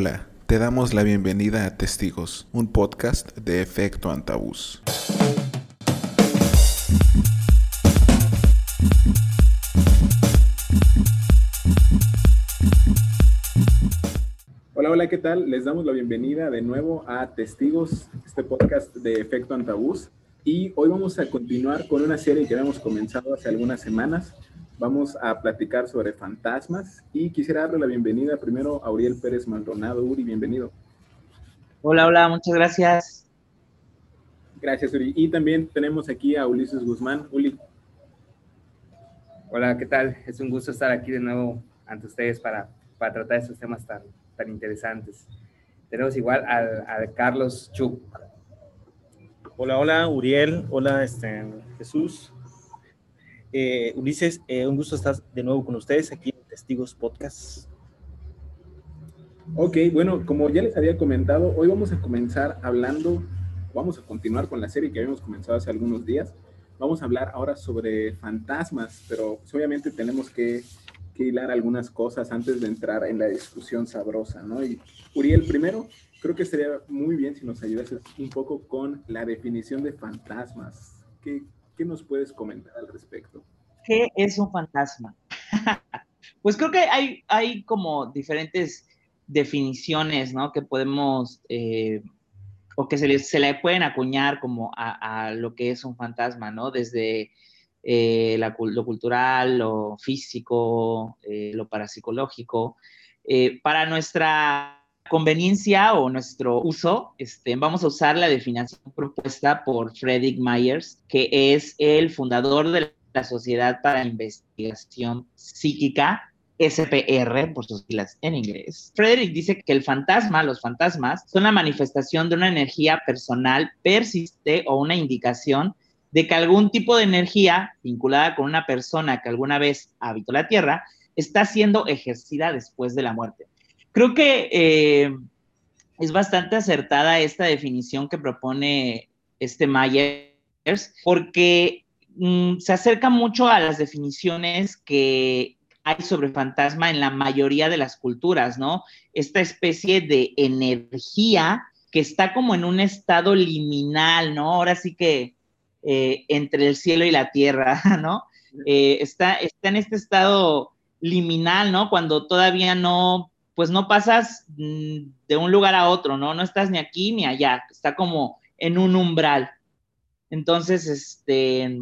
Hola, te damos la bienvenida a Testigos, un podcast de efecto antabús. Hola, hola, ¿qué tal? Les damos la bienvenida de nuevo a Testigos, este podcast de efecto antabús. Y hoy vamos a continuar con una serie que habíamos comenzado hace algunas semanas Vamos a platicar sobre fantasmas y quisiera darle la bienvenida primero a Uriel Pérez Maldonado. Uri, bienvenido. Hola, hola, muchas gracias. Gracias, Uri. Y también tenemos aquí a Ulises Guzmán. Uli. Hola, ¿qué tal? Es un gusto estar aquí de nuevo ante ustedes para, para tratar estos temas tan, tan interesantes. Tenemos igual al, Carlos Chuk. Hola, hola, Uriel. Hola, este, Jesús. Eh, Ulises, eh, un gusto estar de nuevo con ustedes aquí en Testigos Podcast. Ok, bueno, como ya les había comentado, hoy vamos a comenzar hablando, vamos a continuar con la serie que habíamos comenzado hace algunos días. Vamos a hablar ahora sobre fantasmas, pero pues, obviamente tenemos que, que hilar algunas cosas antes de entrar en la discusión sabrosa, ¿no? Y Uriel, primero, creo que sería muy bien si nos ayudases un poco con la definición de fantasmas. ¿Qué, ¿Qué nos puedes comentar al respecto? ¿Qué es un fantasma? pues creo que hay, hay como diferentes definiciones, ¿no? Que podemos, eh, o que se le, se le, pueden acuñar como a, lo que es un fantasma, ¿no? Desde eh, lo cultural, lo físico, eh, lo parapsicológico. para nuestra conveniencia o nuestro uso, este, vamos a usar la definición propuesta por Frederick Myers, que es el fundador de la Sociedad para Investigación Psíquica, SPR, por sus siglas en inglés. Frederick dice que el fantasma, los fantasmas, son la manifestación de una energía personal persiste o una indicación de que algún tipo de energía vinculada con una persona que alguna vez habitó la Tierra está siendo ejercida después de la muerte. Creo que eh, es bastante acertada esta definición que propone este Myers, porque mm, se acerca mucho a las definiciones que hay sobre fantasma en la mayoría de las culturas, ¿no? Esta especie de energía que está como en un estado liminal, ¿no? Ahora sí que eh, entre el cielo y la tierra, ¿no? Eh, está, está en este estado liminal, ¿no? Cuando todavía no pues no pasas mm, de un lugar a otro, ¿no? No estás ni aquí ni allá, está como en un umbral. Entonces, este,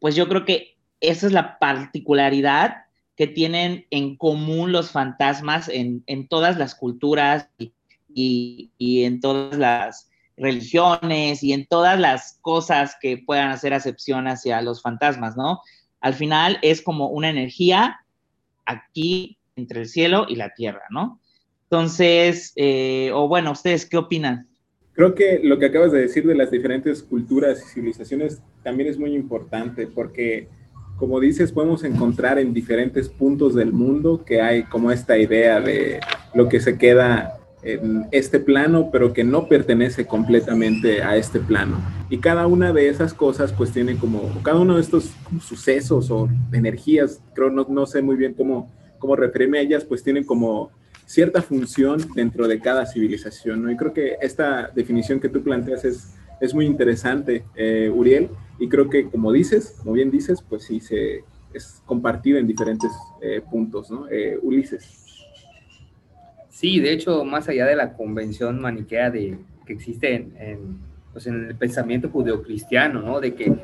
pues yo creo que esa es la particularidad que tienen en común los fantasmas en, todas las culturas y, en todas las religiones y en todas las cosas que puedan hacer acepción hacia los fantasmas, ¿no? Al final es como una energía aquí entre el cielo y la tierra, ¿no? Entonces, eh, o bueno, ¿ustedes qué opinan? Creo que lo que acabas de decir de las diferentes culturas y civilizaciones también es muy importante porque, como dices, podemos encontrar en diferentes puntos del mundo que hay como esta idea de lo que se queda en este plano, pero que no pertenece completamente a este plano. Y cada una de esas cosas, pues tiene como, cada uno de estos sucesos o energías, creo, no, no sé muy bien cómo cómo referirme a ellas, pues tienen como cierta función dentro de cada civilización, ¿no? Y creo que esta definición que tú planteas es, es muy interesante, eh, Uriel, y creo que como dices, como bien dices, pues sí, se, es compartido en diferentes eh, puntos, ¿no? Eh, Ulises. Sí, de hecho, más allá de la convención maniquea de, que existe en, en, pues en el pensamiento judeocristiano, ¿no? De que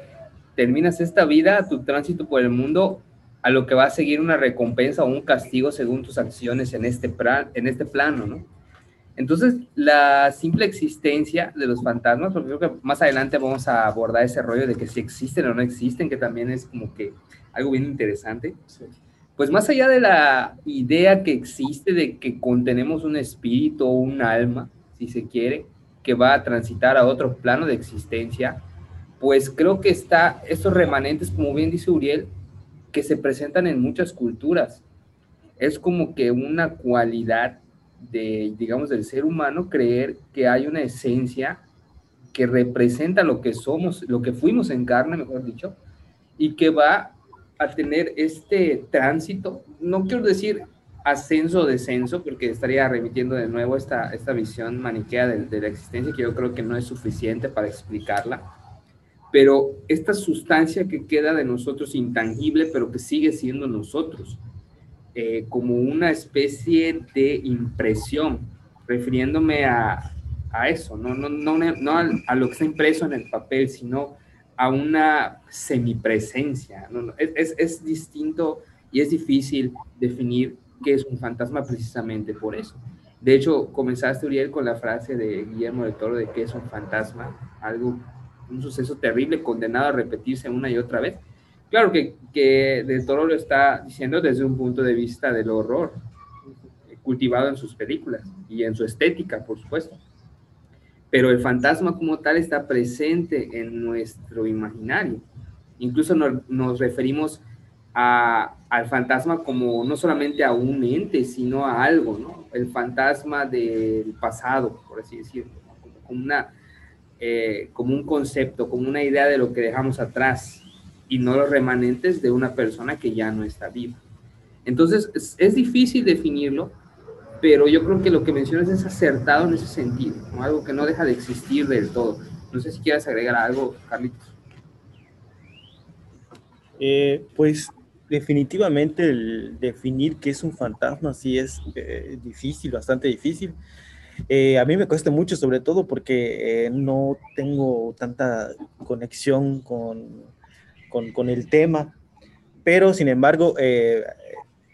terminas esta vida, tu tránsito por el mundo a lo que va a seguir una recompensa o un castigo según tus acciones en este, en este plano, ¿no? Entonces, la simple existencia de los fantasmas, porque creo que más adelante vamos a abordar ese rollo de que si existen o no existen, que también es como que algo bien interesante. Pues más allá de la idea que existe de que contenemos un espíritu o un alma, si se quiere, que va a transitar a otro plano de existencia, pues creo que está estos remanentes, como bien dice Uriel, que se presentan en muchas culturas. Es como que una cualidad de, digamos, del ser humano creer que hay una esencia que representa lo que somos, lo que fuimos en carne, mejor dicho, y que va a tener este tránsito, no quiero decir ascenso o descenso, porque estaría remitiendo de nuevo esta, esta visión maniquea de, de la existencia, que yo creo que no es suficiente para explicarla, pero esta sustancia que queda de nosotros intangible, pero que sigue siendo nosotros, eh, como una especie de impresión, refiriéndome a, a eso, no, no, no, no a, a, lo que está impreso en el papel, sino a una semipresencia. No, es, es, es distinto y es difícil definir qué es un fantasma precisamente por eso. De hecho, comenzaste, Uriel, con la frase de Guillermo del Toro de que es un fantasma, algo, un suceso terrible condenado a repetirse una y otra vez. Claro que, que del Toro lo está diciendo desde un punto de vista del horror, cultivado en sus películas y en su estética, por supuesto. Pero el fantasma como tal está presente en nuestro imaginario. Incluso nos referimos a, al fantasma como no solamente a un ente, sino a algo, ¿no? El fantasma del pasado, por así decirlo, como, una, eh, como un concepto, como una idea de lo que dejamos atrás y no los remanentes de una persona que ya no está viva. Entonces, es, difícil definirlo, pero yo creo que lo que mencionas es acertado en ese sentido, ¿no? algo que no deja de existir del todo. No sé si quieres agregar algo, Carlitos. Eh, pues definitivamente el definir qué es un fantasma sí es eh, difícil, bastante difícil. Eh, a mí me cuesta mucho, sobre todo porque eh, no tengo tanta conexión con, con, con, el tema, pero sin embargo eh,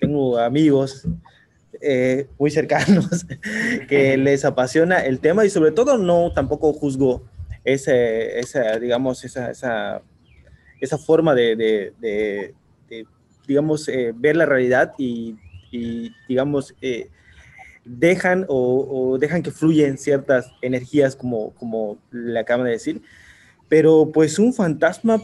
tengo amigos muy cercanos que les apasiona el tema y sobre todo no tampoco juzgo ese, esa, digamos, esa, esa, esa forma de, de, de digamos, eh, ver la realidad y, y digamos, eh, dejan o, dejan que fluyen ciertas energías, como, como le acaban de decir. Pero pues un fantasma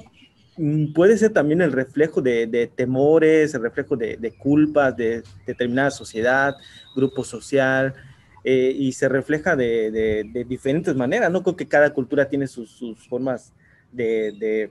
mm, puede ser también el reflejo de, temores, el reflejo de, culpas de determinada sociedad, grupo social, eh, y se refleja de, diferentes maneras. No creo que cada cultura tiene sus, formas de,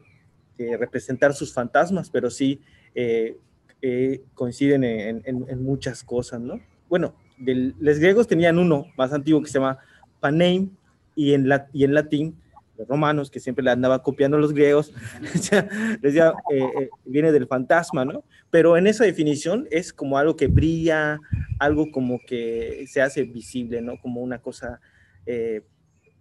representar sus fantasmas, pero sí eh, eh, coinciden en, en, en, muchas cosas, ¿no? Bueno, del, los griegos tenían uno más antiguo que se llama Paneim, y en, latín, los romanos, que siempre le andaba copiando a los griegos, decía, eh, eh, viene del fantasma, ¿no? Pero en esa definición es como algo que brilla, algo como que se hace visible, ¿no? Como una cosa, eh,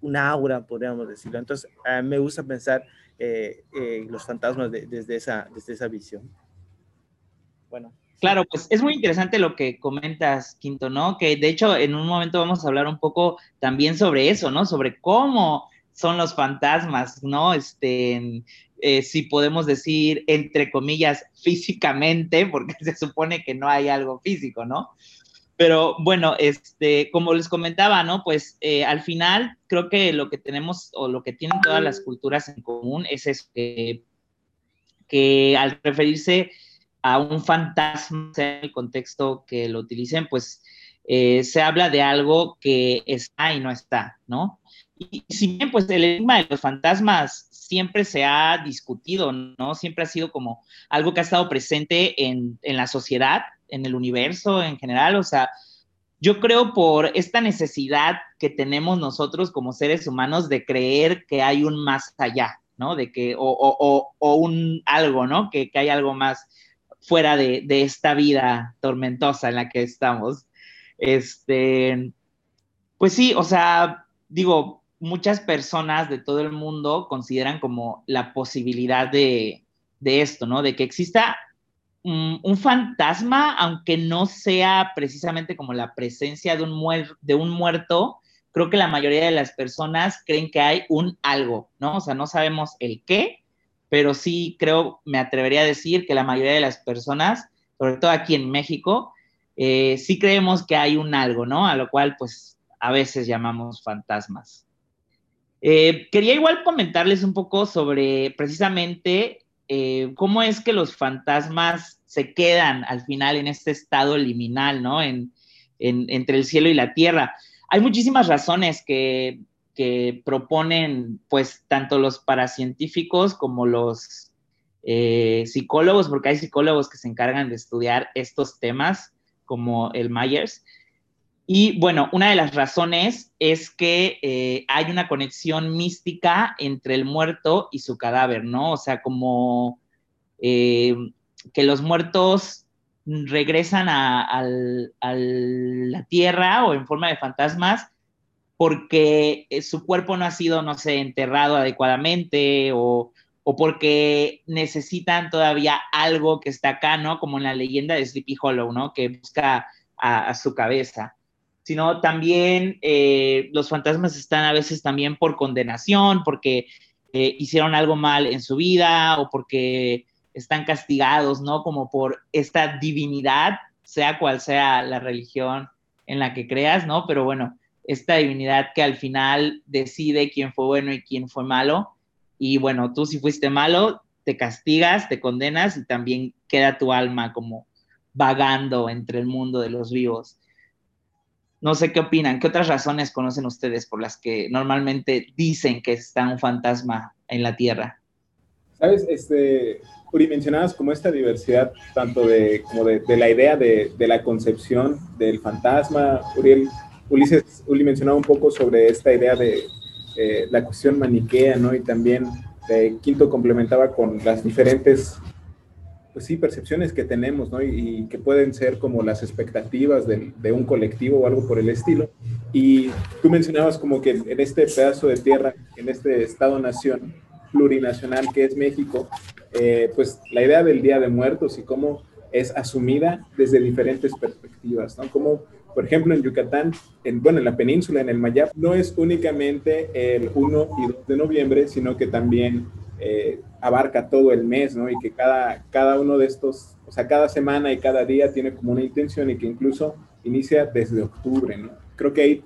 una aura, podríamos decirlo. Entonces, mí me gusta pensar eh, eh, los fantasmas de, desde, esa, desde esa visión. Bueno. Claro, pues es muy interesante lo que comentas, Quinto, ¿no? Que de hecho en un momento vamos a hablar un poco también sobre eso, ¿no? Sobre cómo son los fantasmas, ¿no? Este, eh, si podemos decir, entre comillas, físicamente, porque se supone que no hay algo físico, ¿no? Pero bueno, este, como les comentaba, ¿no? Pues eh, al final creo que lo que tenemos o lo que tienen todas las culturas en común es eso, que, que al referirse a un fantasma, sea el contexto que lo utilicen, pues eh, se habla de algo que está y no está, ¿no? Y si bien, pues el enigma de los fantasmas siempre se ha discutido, ¿no? Siempre ha sido como algo que ha estado presente en, en la sociedad, en el universo en general, o sea, yo creo por esta necesidad que tenemos nosotros como seres humanos de creer que hay un más allá, ¿no? De que, o, o, o un algo, ¿no? Que, que hay algo más fuera de, de, esta vida tormentosa en la que estamos. Este, pues sí, o sea, digo, muchas personas de todo el mundo consideran como la posibilidad de, de esto, ¿no? De que exista un, fantasma, aunque no sea precisamente como la presencia de un, de un muerto, creo que la mayoría de las personas creen que hay un algo, ¿no? O sea, no sabemos el qué, pero sí creo, me atrevería a decir que la mayoría de las personas, sobre todo aquí en México, eh, sí creemos que hay un algo, ¿no? A lo cual, pues, a veces llamamos fantasmas. Eh, quería igual comentarles un poco sobre precisamente eh, cómo es que los fantasmas se quedan al final en este estado liminal, ¿no? En, en, entre el cielo y la tierra. Hay muchísimas razones que que proponen pues tanto los paracientíficos como los eh, psicólogos, porque hay psicólogos que se encargan de estudiar estos temas, como el Myers. Y bueno, una de las razones es que eh, hay una conexión mística entre el muerto y su cadáver, ¿no? O sea, como eh, que los muertos regresan a, la tierra o en forma de fantasmas porque eh, su cuerpo no ha sido, no sé, enterrado adecuadamente o, porque necesitan todavía algo que está acá, ¿no? Como en la leyenda de Sleepy Hollow, ¿no? Que busca a, su cabeza. Sino también eh, los fantasmas están a veces también por condenación, porque eh, hicieron algo mal en su vida o porque están castigados, ¿no? Como por esta divinidad, sea cual sea la religión en la que creas, ¿no? Pero bueno, esta divinidad que al final decide quién fue bueno y quién fue malo. Y bueno, tú si fuiste malo, te castigas, te condenas y también queda tu alma como vagando entre el mundo de los vivos. No sé qué opinan, qué otras razones conocen ustedes por las que normalmente dicen que está un fantasma en la Tierra. Sabes, este, Uri, mencionabas como esta diversidad, tanto de, como de, la idea de, de, la concepción del fantasma. Uriel, Ulises, Uli mencionaba un poco sobre esta idea de eh, la cuestión maniquea, ¿no? Y también eh, Quinto complementaba con las diferentes, pues sí, percepciones que tenemos, ¿no? Y, que pueden ser como las expectativas de, de, un colectivo o algo por el estilo. Y tú mencionabas como que en este pedazo de tierra, en este Estado-nación, plurinacional que es México, eh, pues la idea del Día de Muertos y cómo es asumida desde diferentes perspectivas, ¿no? Como, por ejemplo, en Yucatán, en, bueno, en la península, en el Mayap, no es únicamente el 1 y 2 de noviembre, sino que también eh, abarca todo el mes, ¿no? Y que cada, cada uno de estos, o sea, cada semana y cada día tiene como una intención y que incluso inicia desde octubre, ¿no? Creo que ahí,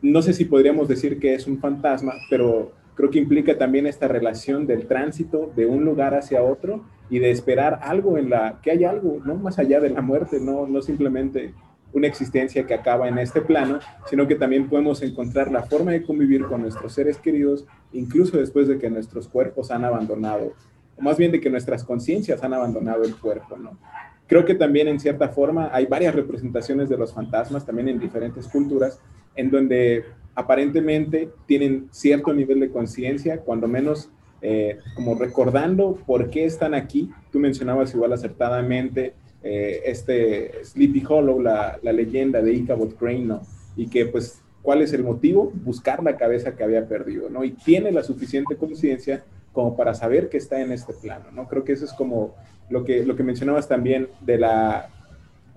no sé si podríamos decir que es un fantasma, pero creo que implica también esta relación del tránsito de un lugar hacia otro y de esperar algo en la, que hay algo, no más allá de la muerte, no, no simplemente una existencia que acaba en este plano, sino que también podemos encontrar la forma de convivir con nuestros seres queridos, incluso después de que nuestros cuerpos han abandonado, o más bien de que nuestras conciencias han abandonado el cuerpo, ¿no? Creo que también en cierta forma hay varias representaciones de los fantasmas, también en diferentes culturas, en donde aparentemente tienen cierto nivel de conciencia, cuando menos eh, como recordando por qué están aquí. Tú mencionabas igual acertadamente eh, este Sleepy Hollow, la, la, leyenda de Ichabod Crane, ¿no? Y que pues, ¿cuál es el motivo? Buscar la cabeza que había perdido, ¿no? Y tiene la suficiente conciencia como para saber que está en este plano, ¿no? Creo que eso es como lo que, lo que mencionabas también de la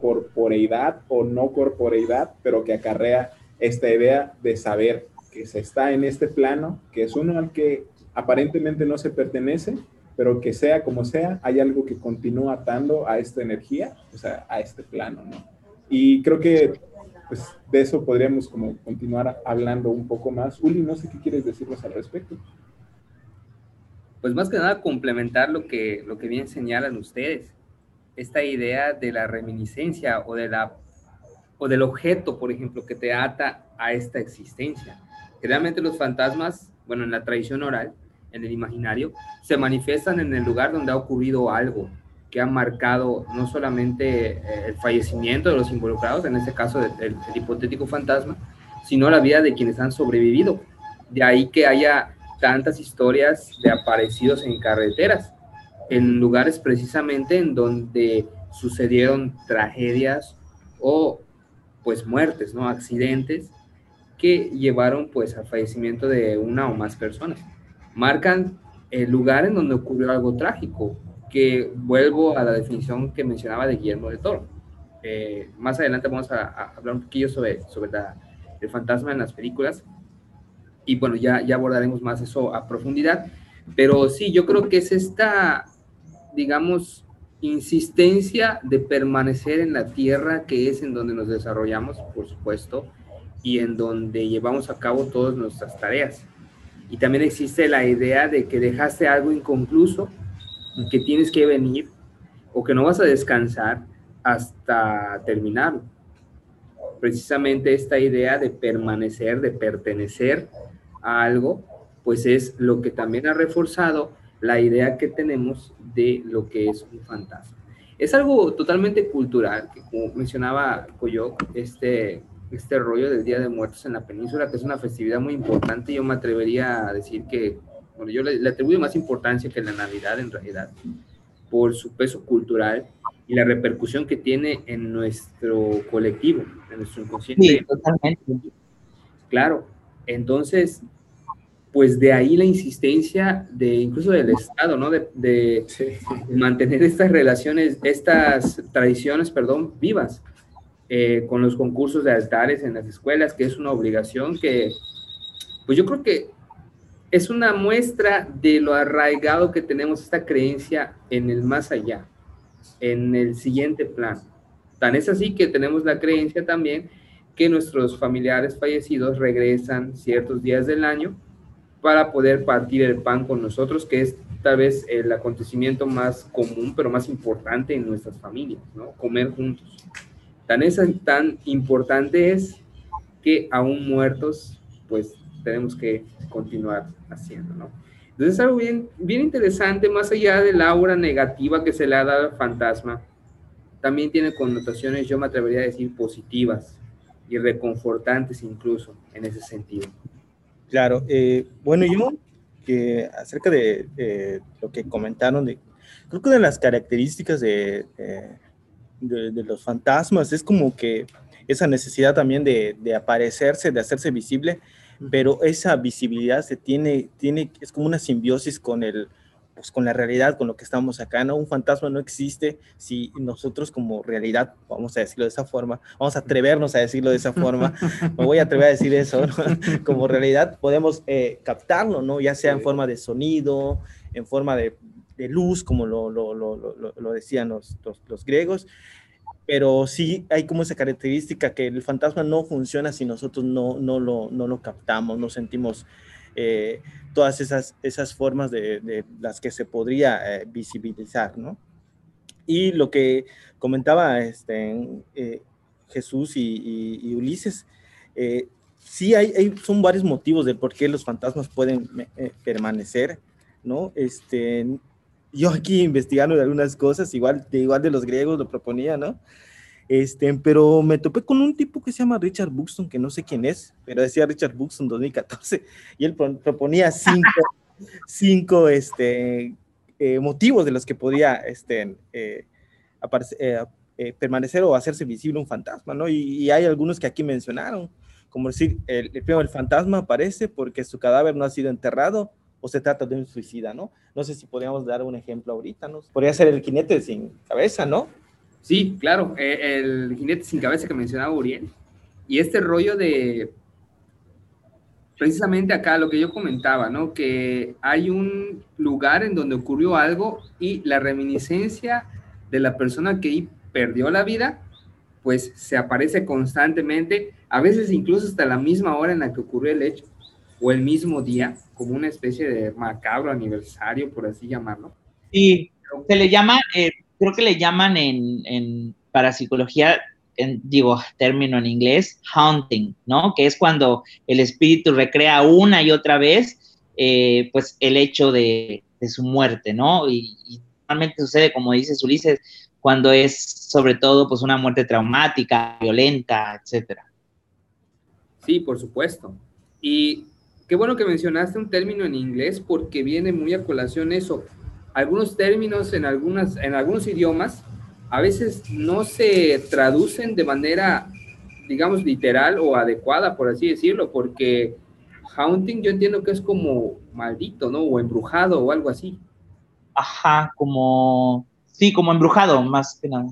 corporeidad o no corporeidad, pero que acarrea esta idea de saber que se está en este plano, que es uno al que aparentemente no se pertenece, pero que sea como sea, hay algo que continúa atando a esta energía, o sea, a este plano, ¿no? Y creo que pues de eso podríamos como continuar hablando un poco más. Uli, no sé qué quieres decirnos al respecto. Pues más que nada complementar lo que, lo que bien señalan ustedes, esta idea de la reminiscencia o de la o del objeto, por ejemplo, que te ata a esta existencia. Generalmente los fantasmas, bueno, en la tradición oral, en el imaginario, se manifiestan en el lugar donde ha ocurrido algo que ha marcado no solamente eh, el fallecimiento de los involucrados, en este caso del, hipotético fantasma, sino la vida de quienes han sobrevivido. De ahí que haya tantas historias de aparecidos en carreteras, en lugares precisamente en donde sucedieron tragedias o pues muertes, ¿no? Accidentes que llevaron pues al fallecimiento de una o más personas. Marcan el lugar en donde ocurrió algo trágico, que vuelvo a la definición que mencionaba de Guillermo de Toro. Eh, más adelante vamos a, hablar un poquillo sobre, sobre el fantasma en las películas y bueno, ya, ya abordaremos más eso a profundidad, pero sí, yo creo que es esta, digamos, insistencia de permanecer en la tierra que es en donde nos desarrollamos, por supuesto, y en donde llevamos a cabo todas nuestras tareas. Y también existe la idea de que dejaste algo inconcluso, que tienes que venir o que no vas a descansar hasta terminarlo. Precisamente esta idea de permanecer, de pertenecer a algo, pues es lo que también ha reforzado la idea que tenemos de lo que es un fantasma. Es algo totalmente cultural, que como mencionaba Coyoc, este, este rollo del Día de Muertos en la península, que es una festividad muy importante, yo me atrevería a decir que, bueno, yo le, le atribuyo más importancia que la Navidad en realidad, por su peso cultural y la repercusión que tiene en nuestro colectivo, en nuestro inconsciente. Sí, totalmente. Claro, entonces, pues de ahí la insistencia de incluso del Estado, ¿no? De, de mantener estas relaciones, estas tradiciones, perdón, vivas, eh, con los concursos de altares en las escuelas, que es una obligación que, pues yo creo que es una muestra de lo arraigado que tenemos esta creencia en el más allá, en el siguiente plan. Tan es así que tenemos la creencia también que nuestros familiares fallecidos regresan ciertos días del año para poder partir el pan con nosotros, que es tal vez el acontecimiento más común, pero más importante en nuestras familias, ¿no? Comer juntos. Tan, es, tan importante es que aún muertos, pues tenemos que continuar haciendo, ¿no? Entonces es algo bien, bien interesante, más allá de la aura negativa que se le ha dado al fantasma, también tiene connotaciones, yo me atrevería a decir, positivas y reconfortantes incluso en ese sentido. Claro, eh, bueno, yo que acerca de eh, lo que comentaron, de, creo que una de las características de, eh, de, de, los fantasmas es como que esa necesidad también de, de aparecerse, de hacerse visible, pero esa visibilidad se tiene, tiene, es como una simbiosis con el, pues, con la realidad, con lo que estamos acá, ¿no? Un fantasma no existe si nosotros como realidad, vamos a decirlo de esa forma, vamos a atrevernos a decirlo de esa forma, me voy a atrever a decir eso, ¿no? como realidad podemos eh, captarlo, ¿no? Ya sea en forma de sonido, en forma de, de luz, como lo, lo, lo, lo decían los, los, los griegos, pero sí hay como esa característica que el fantasma no funciona si nosotros no, no, lo, no lo captamos, no sentimos eh, todas esas, esas formas de, de, las que se podría eh, visibilizar, ¿no? Y lo que comentaba este, eh, Jesús y, y, y Ulises, eh, sí hay, hay, son varios motivos de por qué los fantasmas pueden eh, permanecer, ¿no? Este, yo aquí investigando de algunas cosas, igual de, igual de los griegos lo proponía, ¿no? Este, pero me topé con un tipo que se llama Richard Buxton, que no sé quién es, pero decía Richard Buxton 2014, y él proponía cinco, cinco este, eh, motivos de los que podía este, eh, aparecer, eh, eh, permanecer o hacerse visible un fantasma, ¿no? Y, y, hay algunos que aquí mencionaron, como decir, el, el, el fantasma aparece porque su cadáver no ha sido enterrado, o se trata de un suicida, ¿no? No sé si podríamos dar un ejemplo ahorita, ¿no? Podría ser el jinete sin cabeza, ¿no? Sí, claro, eh, el jinete sin cabeza que mencionaba Uriel. Y este rollo de, precisamente acá lo que yo comentaba, ¿no? Que hay un lugar en donde ocurrió algo y la reminiscencia de la persona que perdió la vida, pues se aparece constantemente, a veces incluso hasta la misma hora en la que ocurrió el hecho, o el mismo día, como una especie de macabro aniversario, por así llamarlo. Sí, se le llama, eh, creo que le llaman en, en parapsicología, en, digo, término en inglés, haunting, ¿no? Que es cuando el espíritu recrea una y otra vez, eh, pues, el hecho de, de, su muerte, ¿no? Y, y normalmente sucede, como dices Ulises, cuando es sobre todo, pues, una muerte traumática, violenta, etcétera. Sí, por supuesto. Y qué bueno que mencionaste un término en inglés porque viene muy a colación eso. Algunos términos en, algunas, en algunos idiomas a veces no se traducen de manera, digamos, literal o adecuada, por así decirlo, porque haunting yo entiendo que es como maldito, ¿no? O embrujado o algo así. Ajá, como, sí, como embrujado, más que nada.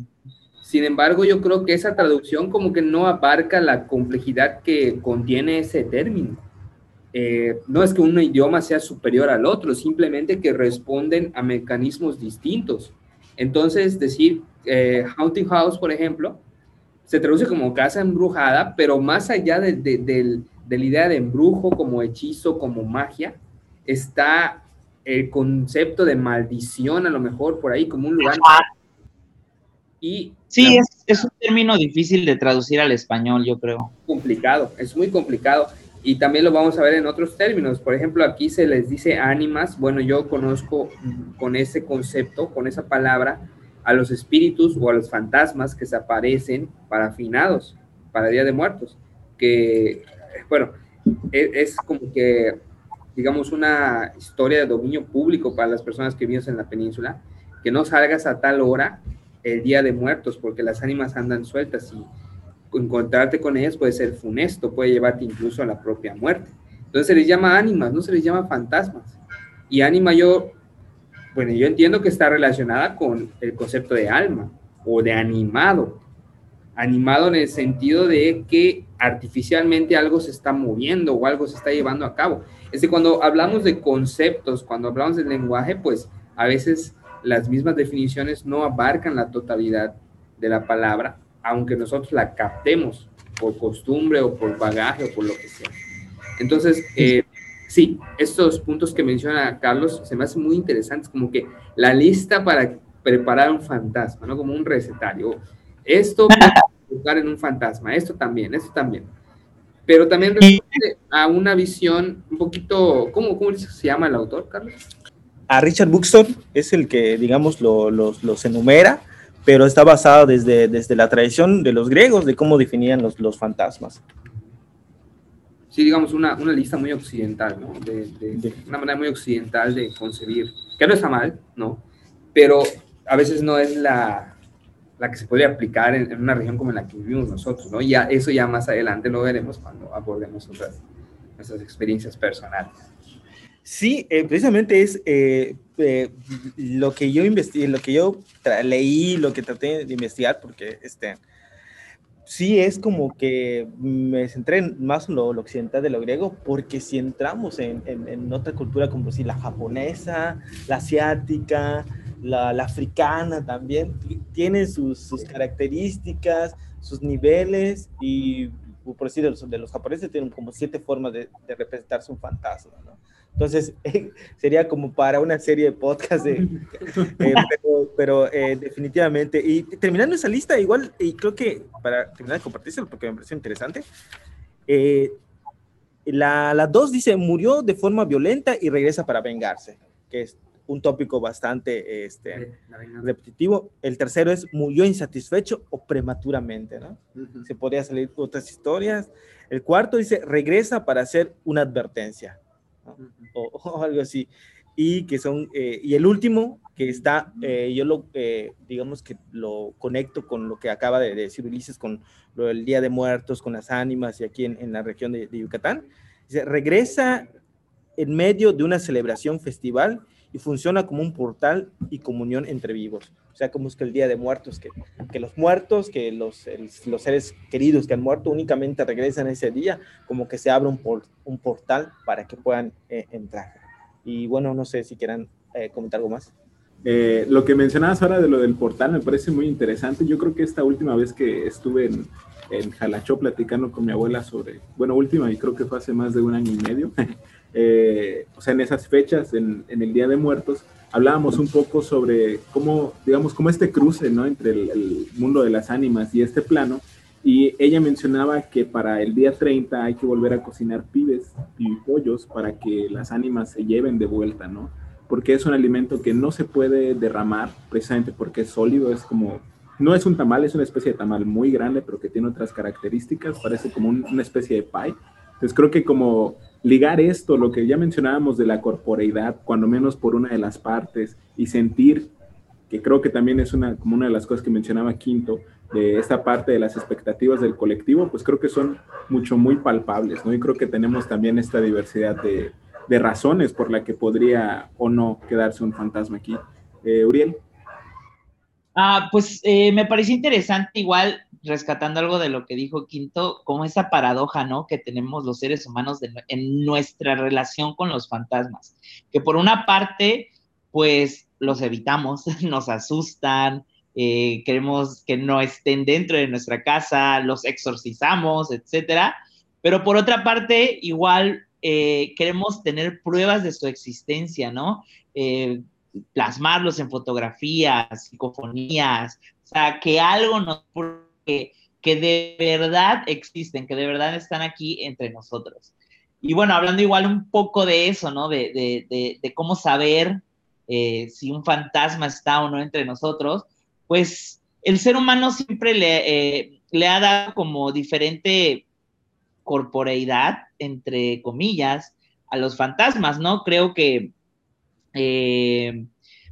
Sin embargo, yo creo que esa traducción como que no abarca la complejidad que contiene ese término. Eh, no es que un idioma sea superior al otro, simplemente que responden a mecanismos distintos. Entonces, decir eh, Haunting House, por ejemplo, se traduce como casa embrujada, pero más allá de, de, de, de, la idea de embrujo como hechizo, como magia, está el concepto de maldición, a lo mejor por ahí, como un lugar. Y, sí, es un término difícil de traducir al español, yo creo. Complicado, es muy complicado y también lo vamos a ver en otros términos. Por ejemplo, aquí se les dice ánimas. Bueno, yo conozco con ese concepto, con esa palabra, a los espíritus o a los fantasmas que se aparecen para finados, para Día de Muertos, que, bueno, es, es como que, digamos, una historia de dominio público para las personas que viven en la península, que no salgas a tal hora el Día de Muertos, porque las ánimas andan sueltas y encontrarte con ellas puede ser funesto, puede llevarte incluso a la propia muerte. Entonces se les llama ánimas, no se les llama fantasmas. Y ánima yo, bueno, yo entiendo que está relacionada con el concepto de alma o de animado. Animado en el sentido de que artificialmente algo se está moviendo o algo se está llevando a cabo. Es que cuando hablamos de conceptos, cuando hablamos del lenguaje, pues a veces las mismas definiciones no abarcan la totalidad de la palabra, aunque nosotros la captemos por costumbre o por bagaje o por lo que sea. Entonces, eh, sí, estos puntos que menciona Carlos se me hacen muy interesantes, como que la lista para preparar un fantasma, ¿no? Como un recetario. Esto puede en un fantasma, esto también, esto también. Pero también responde a una visión un poquito, ¿cómo, cómo se llama el autor, Carlos? A Richard Buxton es el que, digamos, los, los enumera pero está basado desde, desde la tradición de los griegos de cómo definían los, los fantasmas. Sí, digamos, una, una lista muy occidental, ¿no? De, una manera muy occidental de concebir, que no está mal, ¿no? Pero a veces no es la, la que se podría aplicar en, una región como en la que vivimos nosotros, ¿no? Ya, eso ya más adelante lo veremos cuando abordemos otras, nuestras experiencias personales. Sí, eh, precisamente es eh, eh, lo que yo investigué, lo que yo leí, lo que traté de investigar, porque este, sí es como que me centré más en lo, occidental de lo griego, porque si entramos en, en, otra cultura como si la japonesa, la asiática, la, africana también, tienen sus, sus, características, sus niveles y por decir de los, de los japoneses tienen como siete formas de, de representarse un fantasma, ¿no? Entonces, sería como para una serie de podcasts, eh, pero, eh, definitivamente. Y terminando esa lista, igual, y creo que para terminar de compartírselo, porque me pareció interesante, eh, la, la dos dice, murió de forma violenta y regresa para vengarse, que es un tópico bastante este, repetitivo. El tercero es, murió insatisfecho o prematuramente, ¿no? Se podría salir otras historias. El cuarto dice, regresa para hacer una advertencia o, algo así. Y que son, eh, y el último que está, eh, yo lo, eh, digamos que lo conecto con lo que acaba de, decir Ulises, con lo del Día de Muertos, con las ánimas y aquí en, la región de, Yucatán. Dice, regresa en medio de una celebración festival y funciona como un portal y comunión entre vivos. O sea, como es que el Día de Muertos, que, que los muertos, que los, los seres queridos que han muerto únicamente regresan ese día, como que se abre un, por, un portal para que puedan eh, entrar. Y bueno, no sé si quieran eh, comentar algo más. Eh, lo que mencionabas ahora de lo del portal me parece muy interesante. Yo creo que esta última vez que estuve en, en Jalachó platicando con mi abuela sobre, bueno, última y creo que fue hace más de un año y medio, o sea, en esas fechas, en, en el Día de Muertos, hablábamos un poco sobre cómo, digamos, cómo este cruce, ¿no? Entre el, mundo de las ánimas y este plano. Y ella mencionaba que para el día 30 hay que volver a cocinar pibes y pollos para que las ánimas se lleven de vuelta, ¿no? Porque es un alimento que no se puede derramar precisamente porque es sólido, es como, no es un tamal, es una especie de tamal muy grande, pero que tiene otras características, parece como una especie de pie. Entonces creo que como ligar esto, lo que ya mencionábamos de la corporeidad, cuando menos por una de las partes, y sentir, que creo que también es una, como una de las cosas que mencionaba Quinto, de esta parte de las expectativas del colectivo, pues creo que son mucho, muy palpables, ¿no? Y creo que tenemos también esta diversidad de, de razones por la que podría o no quedarse un fantasma aquí. Eh, Uriel. Ah, pues eh, me pareció interesante igual rescatando algo de lo que dijo Quinto, como esa paradoja, ¿no? Que tenemos los seres humanos en nuestra relación con los fantasmas, que por una parte, pues los evitamos, nos asustan, eh, queremos que no estén dentro de nuestra casa, los exorcizamos, etcétera, pero por otra parte, igual eh, queremos tener pruebas de su existencia, ¿no? Eh, plasmarlos en fotografías, psicofonías, o sea, que algo nos que, de verdad existen, que de verdad están aquí entre nosotros. Y bueno, hablando igual un poco de eso, ¿no? De, cómo saber eh, si un fantasma está o no entre nosotros, pues el ser humano siempre le, eh, ha dado como diferente corporeidad, entre comillas, a los fantasmas, ¿no? Creo que eh,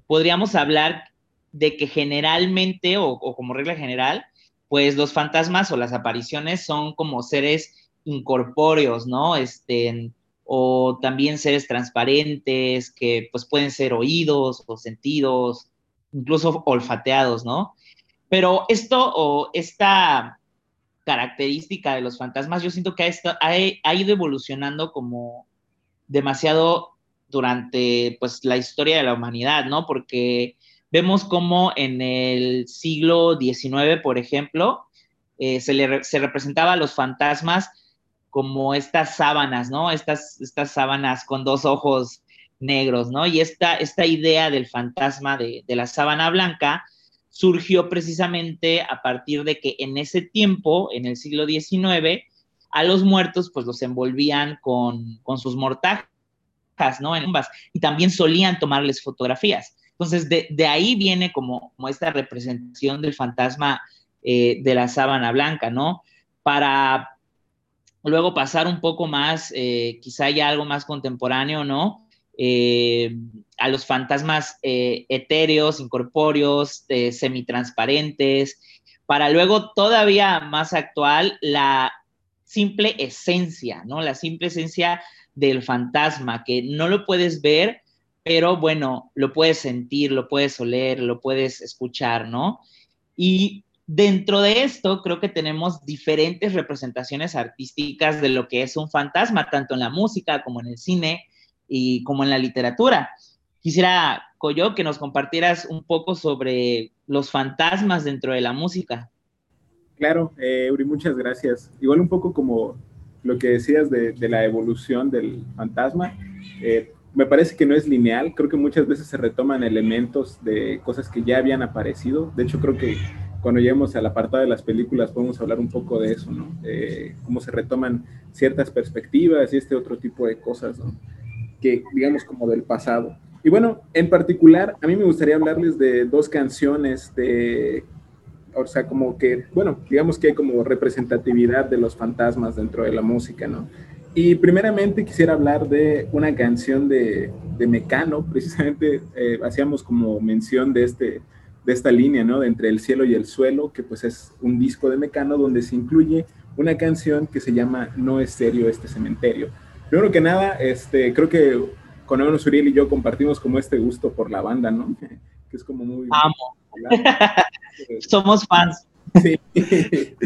podríamos hablar de que generalmente, o, como regla general, pues los fantasmas o las apariciones son como seres incorpóreos, ¿no? Este, o también seres transparentes que pues pueden ser oídos o sentidos, incluso olfateados, ¿no? Pero esto o esta característica de los fantasmas, yo siento que ha, ido evolucionando como demasiado durante pues la historia de la humanidad, ¿no? Porque vemos como en el siglo XIX, por ejemplo, eh, se, le, se representaba a los fantasmas como estas sábanas, ¿no? Estas, estas sábanas con dos ojos negros, ¿no? Y esta, esta idea del fantasma de, de la sábana blanca surgió precisamente a partir de que en ese tiempo, en el siglo XIX, a los muertos pues los envolvían con, con sus mortajas, ¿no? En y también solían tomarles fotografías. Entonces, de, ahí viene como, como, esta representación del fantasma eh, de la sábana blanca, ¿no? Para luego pasar un poco más, eh, quizá ya algo más contemporáneo, ¿no? Eh, a los fantasmas etéreos, incorpóreos, semitransparentes, para luego todavía más actual la simple esencia, ¿no? La simple esencia del fantasma, que no lo puedes ver, pero bueno, lo puedes sentir, lo puedes oler, lo puedes escuchar, ¿no? Y dentro de esto creo que tenemos diferentes representaciones artísticas de lo que es un fantasma, tanto en la música como en el cine, y como en la literatura. Quisiera, Coyo, que nos compartieras un poco sobre los fantasmas dentro de la música. Claro, eh, Uri, muchas gracias. Igual un poco como lo que decías de, la evolución del fantasma, eh, me parece que no es lineal, creo que muchas veces se retoman elementos de cosas que ya habían aparecido. De hecho, creo que cuando lleguemos al apartado de las películas podemos hablar un poco de eso, ¿no? cómo se retoman ciertas perspectivas y este otro tipo de cosas, ¿no? que digamos como del pasado. Y bueno, en particular, a mí me gustaría hablarles de dos canciones de, o sea, como que, bueno, digamos que hay como representatividad de los fantasmas dentro de la música, ¿no? Y primeramente quisiera hablar de una canción de, de Mecano, precisamente eh, hacíamos como mención de, este, de esta línea, ¿no? De entre el cielo y el suelo, que pues es un disco de Mecano donde se incluye una canción que se llama No es serio este cementerio. Primero que nada, este, creo que con Evan Uriel y yo compartimos como este gusto por la banda, ¿no? Que es como muy... Amo. Somos fans. Sí.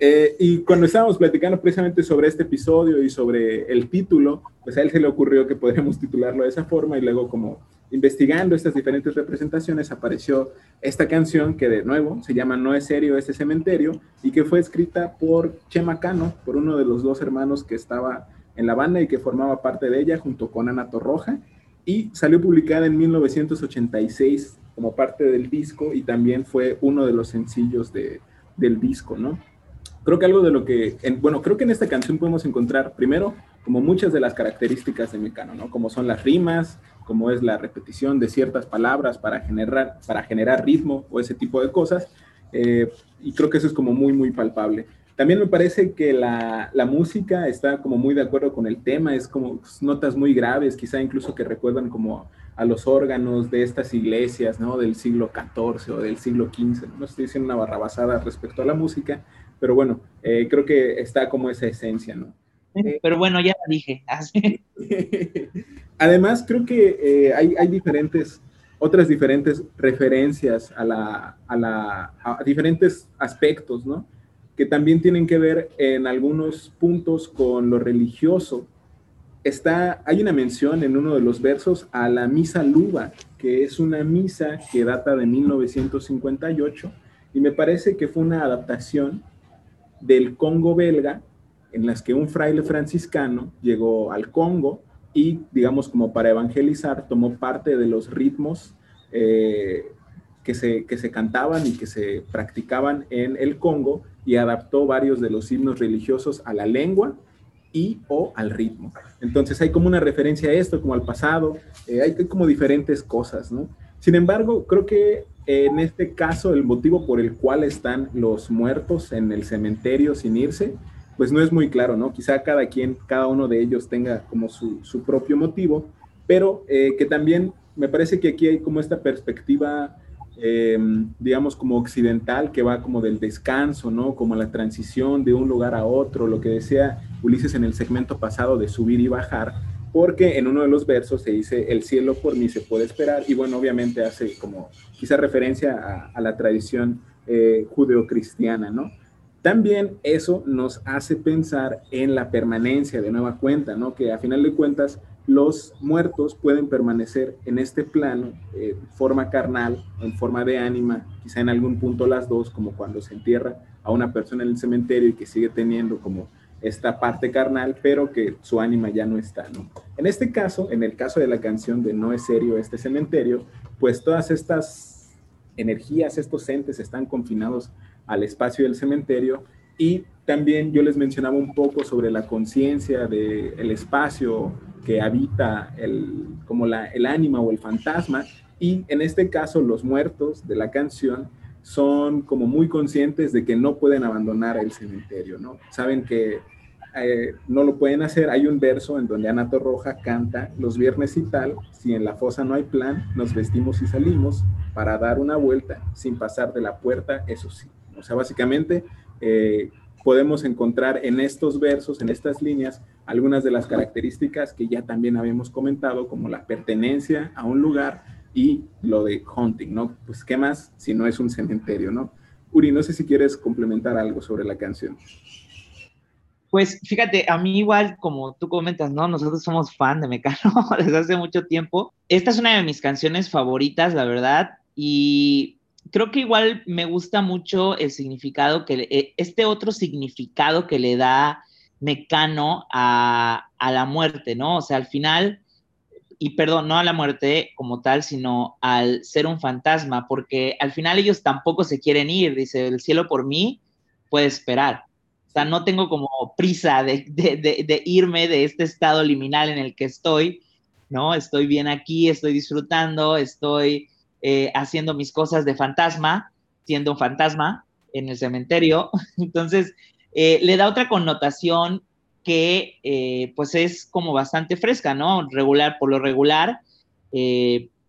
Eh, y cuando estábamos platicando precisamente sobre este episodio y sobre el título, pues a él se le ocurrió que podríamos titularlo de esa forma y luego como investigando estas diferentes representaciones apareció esta canción que de nuevo se llama No es serio ese cementerio y que fue escrita por Chema Cano, por uno de los dos hermanos que estaba en la banda y que formaba parte de ella junto con Ana Torroja y salió publicada en 1986 como parte del disco y también fue uno de los sencillos de, del disco, ¿no? Creo que algo de lo que, bueno, creo que en esta canción podemos encontrar primero como muchas de las características de Mecano, ¿no? Como son las rimas, como es la repetición de ciertas palabras para generar, para generar ritmo o ese tipo de cosas. Eh, y creo que eso es como muy, muy palpable. También me parece que la, la, música está como muy de acuerdo con el tema, es como notas muy graves, quizá incluso que recuerdan como a los órganos de estas iglesias, ¿no? Del siglo XIV o del siglo XV. No estoy diciendo una barrabasada respecto a la música, pero bueno, eh, creo que está como esa esencia, ¿no? Pero bueno, ya la dije. Además, creo que eh, hay, hay, diferentes, otras diferentes referencias a, la, a, la, a diferentes aspectos, ¿no? Que también tienen que ver en algunos puntos con lo religioso. Está, hay una mención en uno de los versos a la misa luba, que es una misa que data de 1958 y me parece que fue una adaptación del Congo belga en las que un fraile franciscano llegó al Congo y, digamos, como para evangelizar, tomó parte de los ritmos eh, que, se, que se cantaban y que se practicaban en el Congo y adaptó varios de los himnos religiosos a la lengua y o al ritmo. Entonces hay como una referencia a esto, como al pasado, eh, hay como diferentes cosas, ¿no? Sin embargo, creo que en este caso, el motivo por el cual están los muertos en el cementerio sin irse, pues no es muy claro, ¿no? Quizá cada quien, cada uno de ellos tenga como su, su propio motivo, pero eh, que también me parece que aquí hay como esta perspectiva, eh, digamos, como occidental, que va como del descanso, ¿no? Como la transición de un lugar a otro, lo que decía Ulises en el segmento pasado de subir y bajar, porque en uno de los versos se dice, el cielo por mí se puede esperar, y bueno, obviamente hace como quizá referencia a, la tradición eh, judeocristiana, ¿no? También eso nos hace pensar en la permanencia de nueva cuenta, ¿no? Que a final de cuentas los muertos pueden permanecer en este plano en forma carnal, en forma de ánima, quizá en algún punto las dos, como cuando se entierra a una persona en el cementerio y que sigue teniendo como esta parte carnal, pero que su ánima ya no está, ¿no? En este caso, en el caso de la canción de No es serio este cementerio, pues todas estas energías, estos entes están confinados al espacio del cementerio y también yo les mencionaba un poco sobre la conciencia del espacio que habita el, como la, el ánima o el fantasma y en este caso los muertos de la canción son como muy conscientes de que no pueden abandonar el cementerio, ¿no? Saben que eh, no lo pueden hacer. Hay un verso en donde Ana Roja canta, los viernes y tal, si en la fosa no hay plan, nos vestimos y salimos para dar una vuelta sin pasar de la puerta, eso sí. O sea, básicamente eh, podemos encontrar en estos versos, en estas líneas, algunas de las características que ya también habíamos comentado, como la pertenencia a un lugar y lo de hunting, ¿no? Pues, ¿qué más si no es un cementerio, ¿no? Uri, no sé si quieres complementar algo sobre la canción. Pues fíjate, a mí igual, como tú comentas, ¿no? Nosotros somos fan de Mecano desde hace mucho tiempo. Esta es una de mis canciones favoritas, la verdad, y creo que igual me gusta mucho el significado que, eh, este otro significado que le da Mecano a, a, la muerte, ¿no? O sea, al final, y perdón, no a la muerte como tal, sino al ser un fantasma, porque al final ellos tampoco se quieren ir, dice, el cielo por mí puede esperar. O sea, no tengo como prisa de, de, irme de este estado liminal en el que estoy, ¿no? Estoy bien aquí, estoy disfrutando, estoy eh, haciendo mis cosas de fantasma, siendo un fantasma en el cementerio. Entonces, eh, le da otra connotación que eh, pues es como bastante fresca, ¿no? Regular, por lo regular,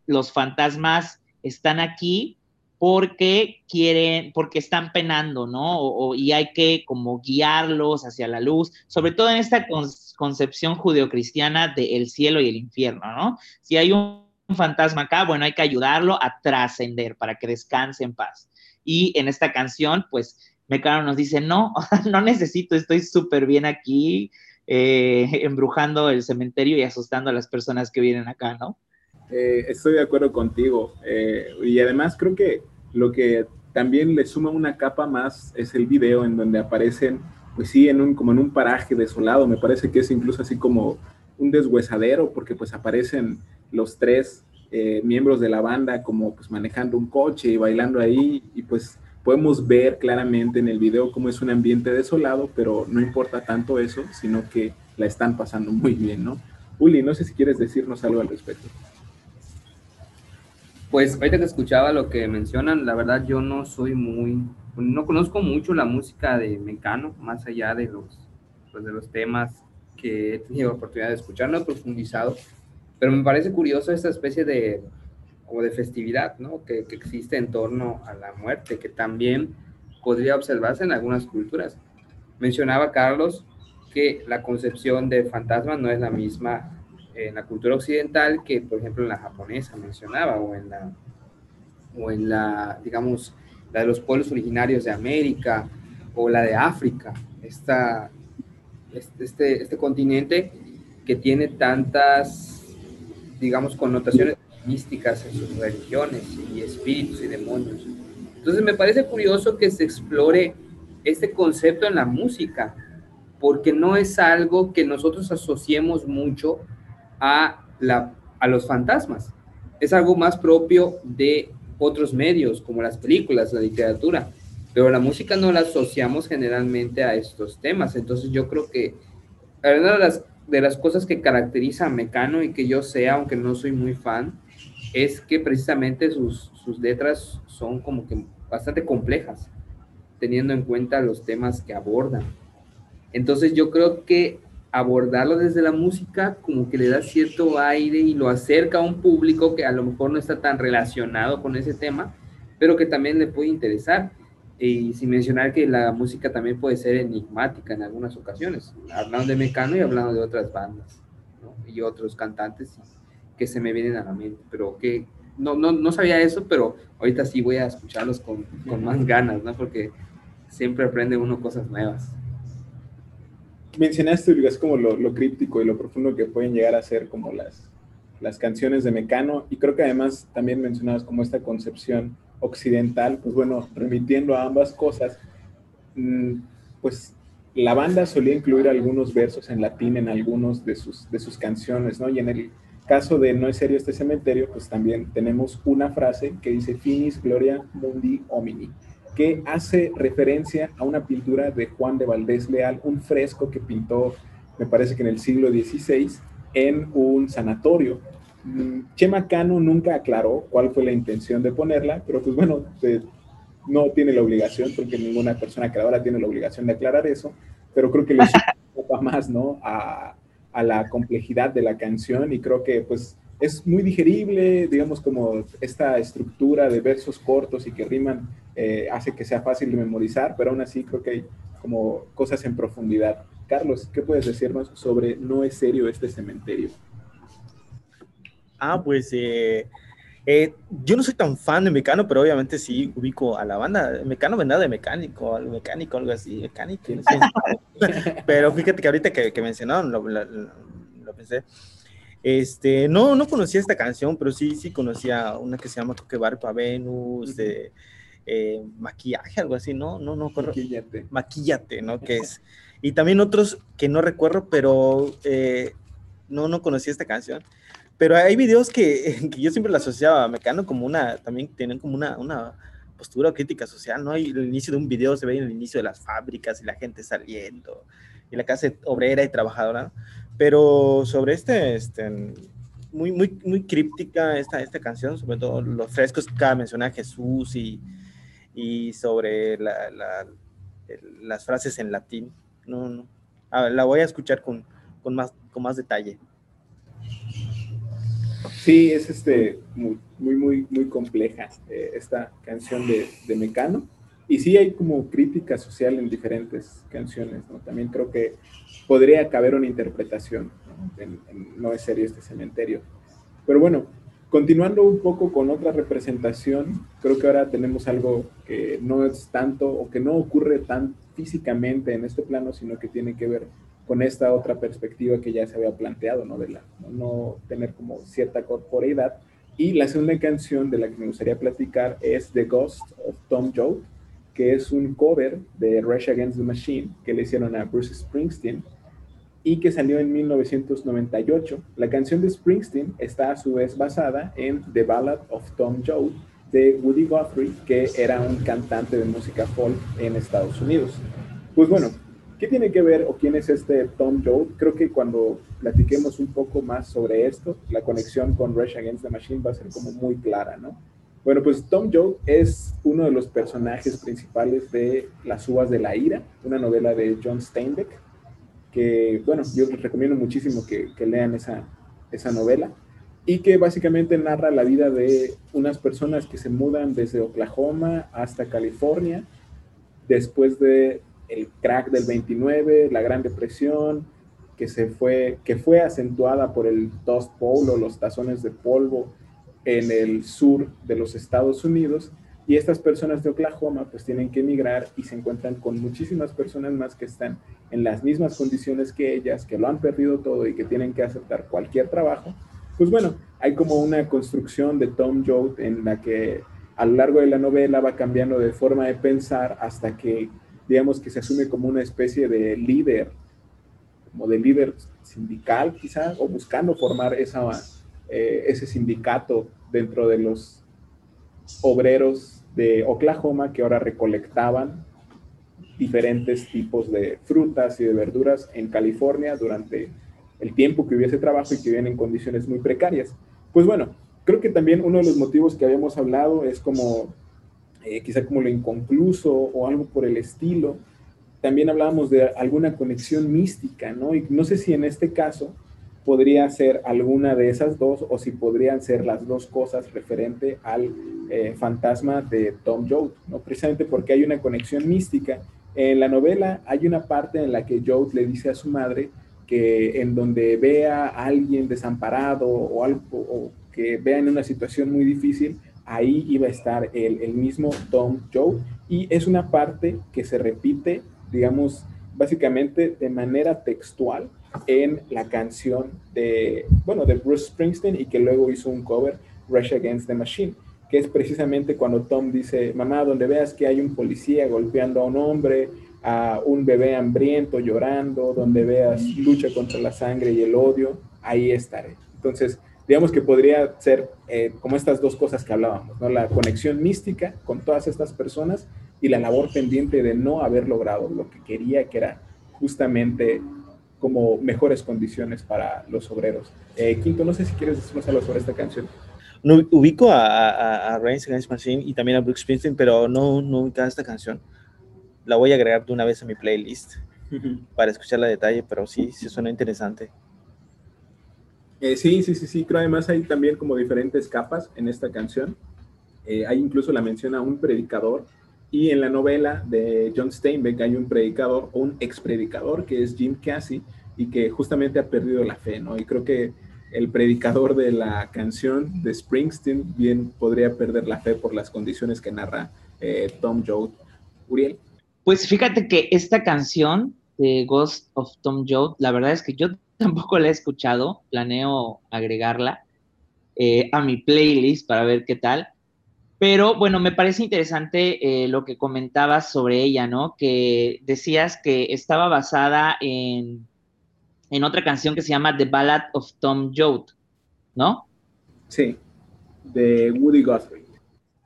los fantasmas están aquí porque quieren, porque están penando, ¿no? y hay que como guiarlos hacia la luz, sobre todo en esta concepción judeocristiana del cielo y el infierno, ¿no? Si hay un un fantasma acá, bueno, hay que ayudarlo a trascender para que descanse en paz. Y en esta canción, pues, Mecano nos dice, no, no necesito, estoy súper bien aquí, eh, embrujando el cementerio y asustando a las personas que vienen acá, ¿no? Eh, estoy de acuerdo contigo. Eh, y además creo que lo que también le suma una capa más es el video en donde aparecen, pues sí, en un, como en un paraje desolado. Me parece que es incluso así como un deshuesadero, porque pues aparecen los tres miembros de la banda como pues manejando un coche y bailando ahí y pues podemos ver claramente en el video cómo es un ambiente desolado, pero no importa tanto eso, sino que la están pasando muy bien, ¿no? Uli, no sé si quieres decirnos algo al respecto. Pues ahorita que escuchaba lo que mencionan, la verdad yo no soy muy, no conozco mucho la música de Mecano, más allá de los, pues de los temas que he tenido oportunidad de escuchar, no he profundizado, pero me parece curioso esta especie de, como de festividad, ¿no? Que, que, existe en torno a la muerte, que también podría observarse en algunas culturas. Mencionaba Carlos que la concepción de fantasma no es la misma en la cultura occidental que, por ejemplo, en la japonesa mencionaba, o en la, o en la digamos, la de los pueblos originarios de América, o la de África, esta, este, este, este continente que tiene tantas digamos, connotaciones místicas en sus religiones y espíritus y demonios. Entonces me parece curioso que se explore este concepto en la música, porque no es algo que nosotros asociemos mucho a, la, a los fantasmas. Es algo más propio de otros medios, como las películas, la literatura, pero la música no la asociamos generalmente a estos temas. Entonces yo creo que una de las de las cosas que caracteriza a Mecano y que yo sé, aunque no soy muy fan, es que precisamente sus, sus letras son como que bastante complejas, teniendo en cuenta los temas que abordan. Entonces yo creo que abordarlo desde la música como que le da cierto aire y lo acerca a un público que a lo mejor no está tan relacionado con ese tema, pero que también le puede interesar. Y sin mencionar que la música también puede ser enigmática en algunas ocasiones, hablando de Mecano y hablando de otras bandas y otros cantantes que se me vienen a la mente, pero que no, no, no sabía eso, pero ahorita sí voy a escucharlos con, con más ganas, ¿no? Porque siempre aprende uno cosas nuevas mencionaste, es como lo, lo, críptico y lo profundo que pueden llegar a ser como las, las canciones de Mecano, y creo que además también mencionabas como esta concepción occidental, pues bueno, remitiendo a ambas cosas, mm, pues la banda solía incluir algunos versos en latín en algunos de sus, de sus canciones, ¿no? Y en el caso de No es serio este cementerio, pues también tenemos una frase que dice Finis Gloria Mundi Homini, que hace referencia a una pintura de Juan de Valdés Leal, un fresco que pintó, me parece que en el siglo XVI, en un sanatorio. Mm, Chema Cano nunca aclaró cuál fue la intención de ponerla, pero pues bueno, no tiene la obligación, porque ninguna persona creadora tiene la obligación de aclarar eso, pero creo que le más, ¿no? A, a la complejidad de la canción y creo que pues es muy digerible, digamos como esta estructura de versos cortos y que riman eh, hace que sea fácil de memorizar, pero aún así creo que hay como cosas en profundidad. Carlos, ¿qué puedes decirnos sobre No es serio este cementerio? Ah, pues eh, eh, yo no soy tan fan de Mecano, pero obviamente sí ubico a la banda. Mecano vendrá de mecánico, algo mecánico, algo así, mecánico. pero fíjate que ahorita que, que mencionaron, lo, lo pensé. Este, no, no conocía esta canción, pero sí, sí conocía una que se llama Toque Barpa Venus, de eh, maquillaje, algo así, ¿no? No, no, Maquillate. Maquillate, ¿no? Que es. Y también otros que no recuerdo, pero eh, no, no conocía esta canción. Pero hay videos que, que, yo siempre la asociaba a Mecano como una, también tienen como una, una postura crítica social, ¿no? Y el inicio de un video se ve en el inicio de las fábricas y la gente saliendo, y la clase obrera y trabajadora. Pero sobre este, este muy, muy, muy críptica esta, esta canción, sobre todo los frescos que menciona a Jesús y, y sobre la, la, las frases en latín. No, no. la voy a escuchar con, con, más, con más detalle. Sí, es este, muy, muy, muy, compleja eh, esta canción de, de Mecano. Y sí hay como crítica social en diferentes canciones. También creo que podría caber una interpretación, ¿no? no es serio este cementerio. Pero bueno, continuando un poco con otra representación, creo que ahora tenemos algo que no es tanto o que no ocurre tan físicamente en este plano, sino que tiene que ver con esta otra perspectiva que ya se había planteado, ¿no? De la, no tener como cierta corporeidad. Y la segunda canción de la que me gustaría platicar es The Ghost of Tom Joad, que es un cover de Rush Against the Machine que le hicieron a Bruce Springsteen y que salió en 1998. La canción de Springsteen está a su vez basada en The Ballad of Tom Joad de Woody Guthrie, que era un cantante de música folk en Estados Unidos. Pues bueno, ¿qué tiene que ver o quién es este Tom Joad? Creo que cuando platiquemos un poco más sobre esto, la conexión con Rush Against the Machine va a ser como muy clara, ¿no? Bueno, pues Tom Joad es uno de los personajes principales de Las uvas de la ira, una novela de John Steinbeck, que, bueno, yo les recomiendo muchísimo que, lean esa, esa novela, y que básicamente narra la vida de unas personas que se mudan desde Oklahoma hasta California, después de el crack del 29, la Gran Depresión, que, se fue, que fue acentuada por el Dust Bowl o los tazones de polvo en el sur de los Estados Unidos y estas personas de Oklahoma pues tienen que emigrar y se encuentran con muchísimas personas más que están en las mismas condiciones que ellas, que lo han perdido todo y que tienen que aceptar cualquier trabajo. Pues bueno, hay como una construcción de Tom Joad en la que a lo largo de la novela va cambiando de forma de pensar hasta que digamos que se asume como una especie de líder, como de líder sindical quizás, o buscando formar esa eh, ese sindicato dentro de los obreros de Oklahoma que ahora recolectaban diferentes tipos de frutas y de verduras en California durante el tiempo que hubiese trabajo y que viven en condiciones muy precarias. Pues bueno, creo que también uno de los motivos que habíamos hablado es como eh, quizá como lo inconcluso o algo por el estilo. También hablábamos de alguna conexión mística, ¿no? Y no sé si en este caso podría ser alguna de esas dos o si podrían ser las dos cosas referente al eh, fantasma de Tom Joad, ¿no? Precisamente porque hay una conexión mística. En la novela hay una parte en la que Joad le dice a su madre que en donde vea a alguien desamparado o algo o que vea en una situación muy difícil, ahí iba a estar el, mismo Tom Joad y es una parte que se repite, digamos, básicamente de manera textual en la canción de, bueno, de Bruce Springsteen y que luego hizo un cover, Rush Against the Machine, que es precisamente cuando Tom dice, mamá, donde veas que hay un policía golpeando a un hombre, a un bebé hambriento llorando, donde veas lucha contra la sangre y el odio, ahí estaré. Entonces, digamos que podría ser eh, como estas dos cosas que hablábamos, ¿no? La conexión mística con todas estas personas y la labor pendiente de no haber logrado lo que quería, que era justamente como mejores condiciones para los obreros. Eh, Quinto, no sé si quieres decirnos algo sobre esta canción. No, ubico a, a, a Against Machine y también a Brooks Springsteen, pero no, no ubico esta canción. La voy a agregar de una vez a mi playlist para escucharla a detalle, pero sí, sí suena interesante. Eh, sí, sí, sí, sí. Creo además hay también como diferentes capas en esta canción. Eh, hay incluso la menciona a un predicador y en la novela de John Steinbeck hay un predicador o un ex predicador que es Jim Cassie y que justamente ha perdido la fe, ¿no? Y creo que el predicador de la canción de Springsteen bien podría perder la fe por las condiciones que narra eh, Tom Joad. Uriel. Pues fíjate que esta canción de Ghost of Tom Joad, la verdad es que yo tampoco la he escuchado, planeo agregarla eh, a mi playlist para ver qué tal. Pero bueno, me parece interesante eh, lo que comentabas sobre ella, ¿no? Que decías que estaba basada en, en otra canción que se llama The Ballad of Tom Joad, ¿no? Sí, de Woody Guthrie.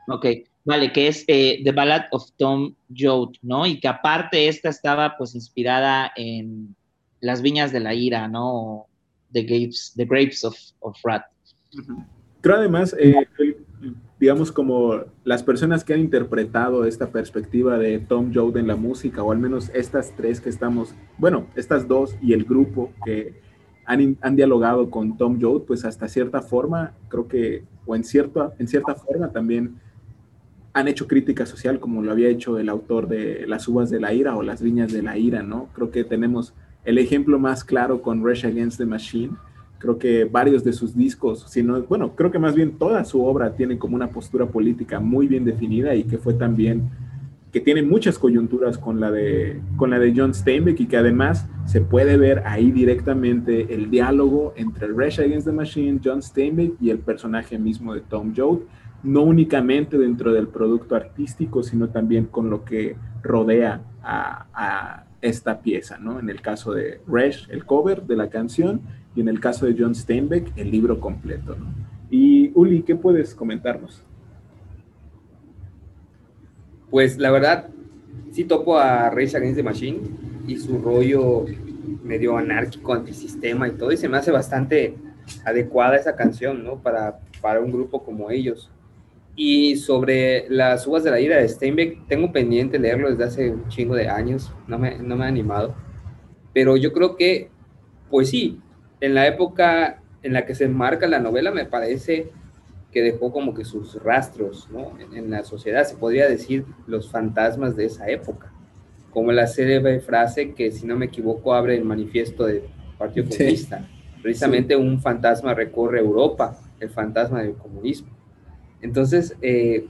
Ok, vale, que es eh, The Ballad of Tom Joad, ¿no? Y que aparte esta estaba pues inspirada en Las Viñas de la Ira, ¿no? The Grapes, the grapes of, of Rat. Pero además, eh, digamos, como las personas que han interpretado esta perspectiva de Tom Joad en la música, o al menos estas tres que estamos, bueno, estas dos y el grupo que han, han dialogado con Tom Joad, pues hasta cierta forma, creo que, o en cierta, en cierta forma también han hecho crítica social como lo había hecho el autor de Las uvas de la ira o Las viñas de la ira, ¿no? Creo que tenemos el ejemplo más claro con Rush Against the Machine, Creo que varios de sus discos, sino, bueno, creo que más bien toda su obra tiene como una postura política muy bien definida y que fue también, que tiene muchas coyunturas con la de, con la de John Steinbeck y que además se puede ver ahí directamente el diálogo entre Rush Against the Machine, John Steinbeck y el personaje mismo de Tom Joad, no únicamente dentro del producto artístico, sino también con lo que rodea a esta pieza, ¿no? En el caso de Rush, el cover de la canción, y en el caso de John Steinbeck, el libro completo. ¿no? Y Uli, ¿qué puedes comentarnos? Pues la verdad, sí topo a Rage Against the Machine y su rollo medio anárquico, antisistema y todo, y se me hace bastante adecuada esa canción, ¿no? Para, para un grupo como ellos. Y sobre las uvas de la ira de Steinbeck, tengo pendiente leerlo desde hace un chingo de años, no me, no me ha animado, pero yo creo que, pues sí, en la época en la que se enmarca la novela, me parece que dejó como que sus rastros ¿no? en, la sociedad, se podría decir los fantasmas de esa época, como la célebre frase que, si no me equivoco, abre el manifiesto del Partido Comunista. Precisamente un fantasma recorre Europa, el fantasma del comunismo. Entonces, eh,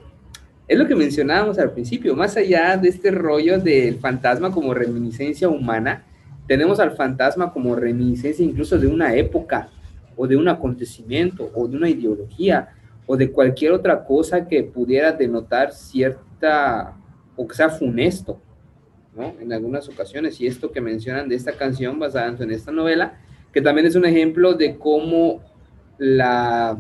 es lo que mencionábamos al principio, más allá de este rollo del fantasma como reminiscencia humana, tenemos al fantasma como reminiscencia incluso de una época o de un acontecimiento o de una ideología o de cualquier otra cosa que pudiera denotar cierta o que sea funesto, ¿no? En algunas ocasiones. Y esto que mencionan de esta canción basada en esta novela, que también es un ejemplo de cómo la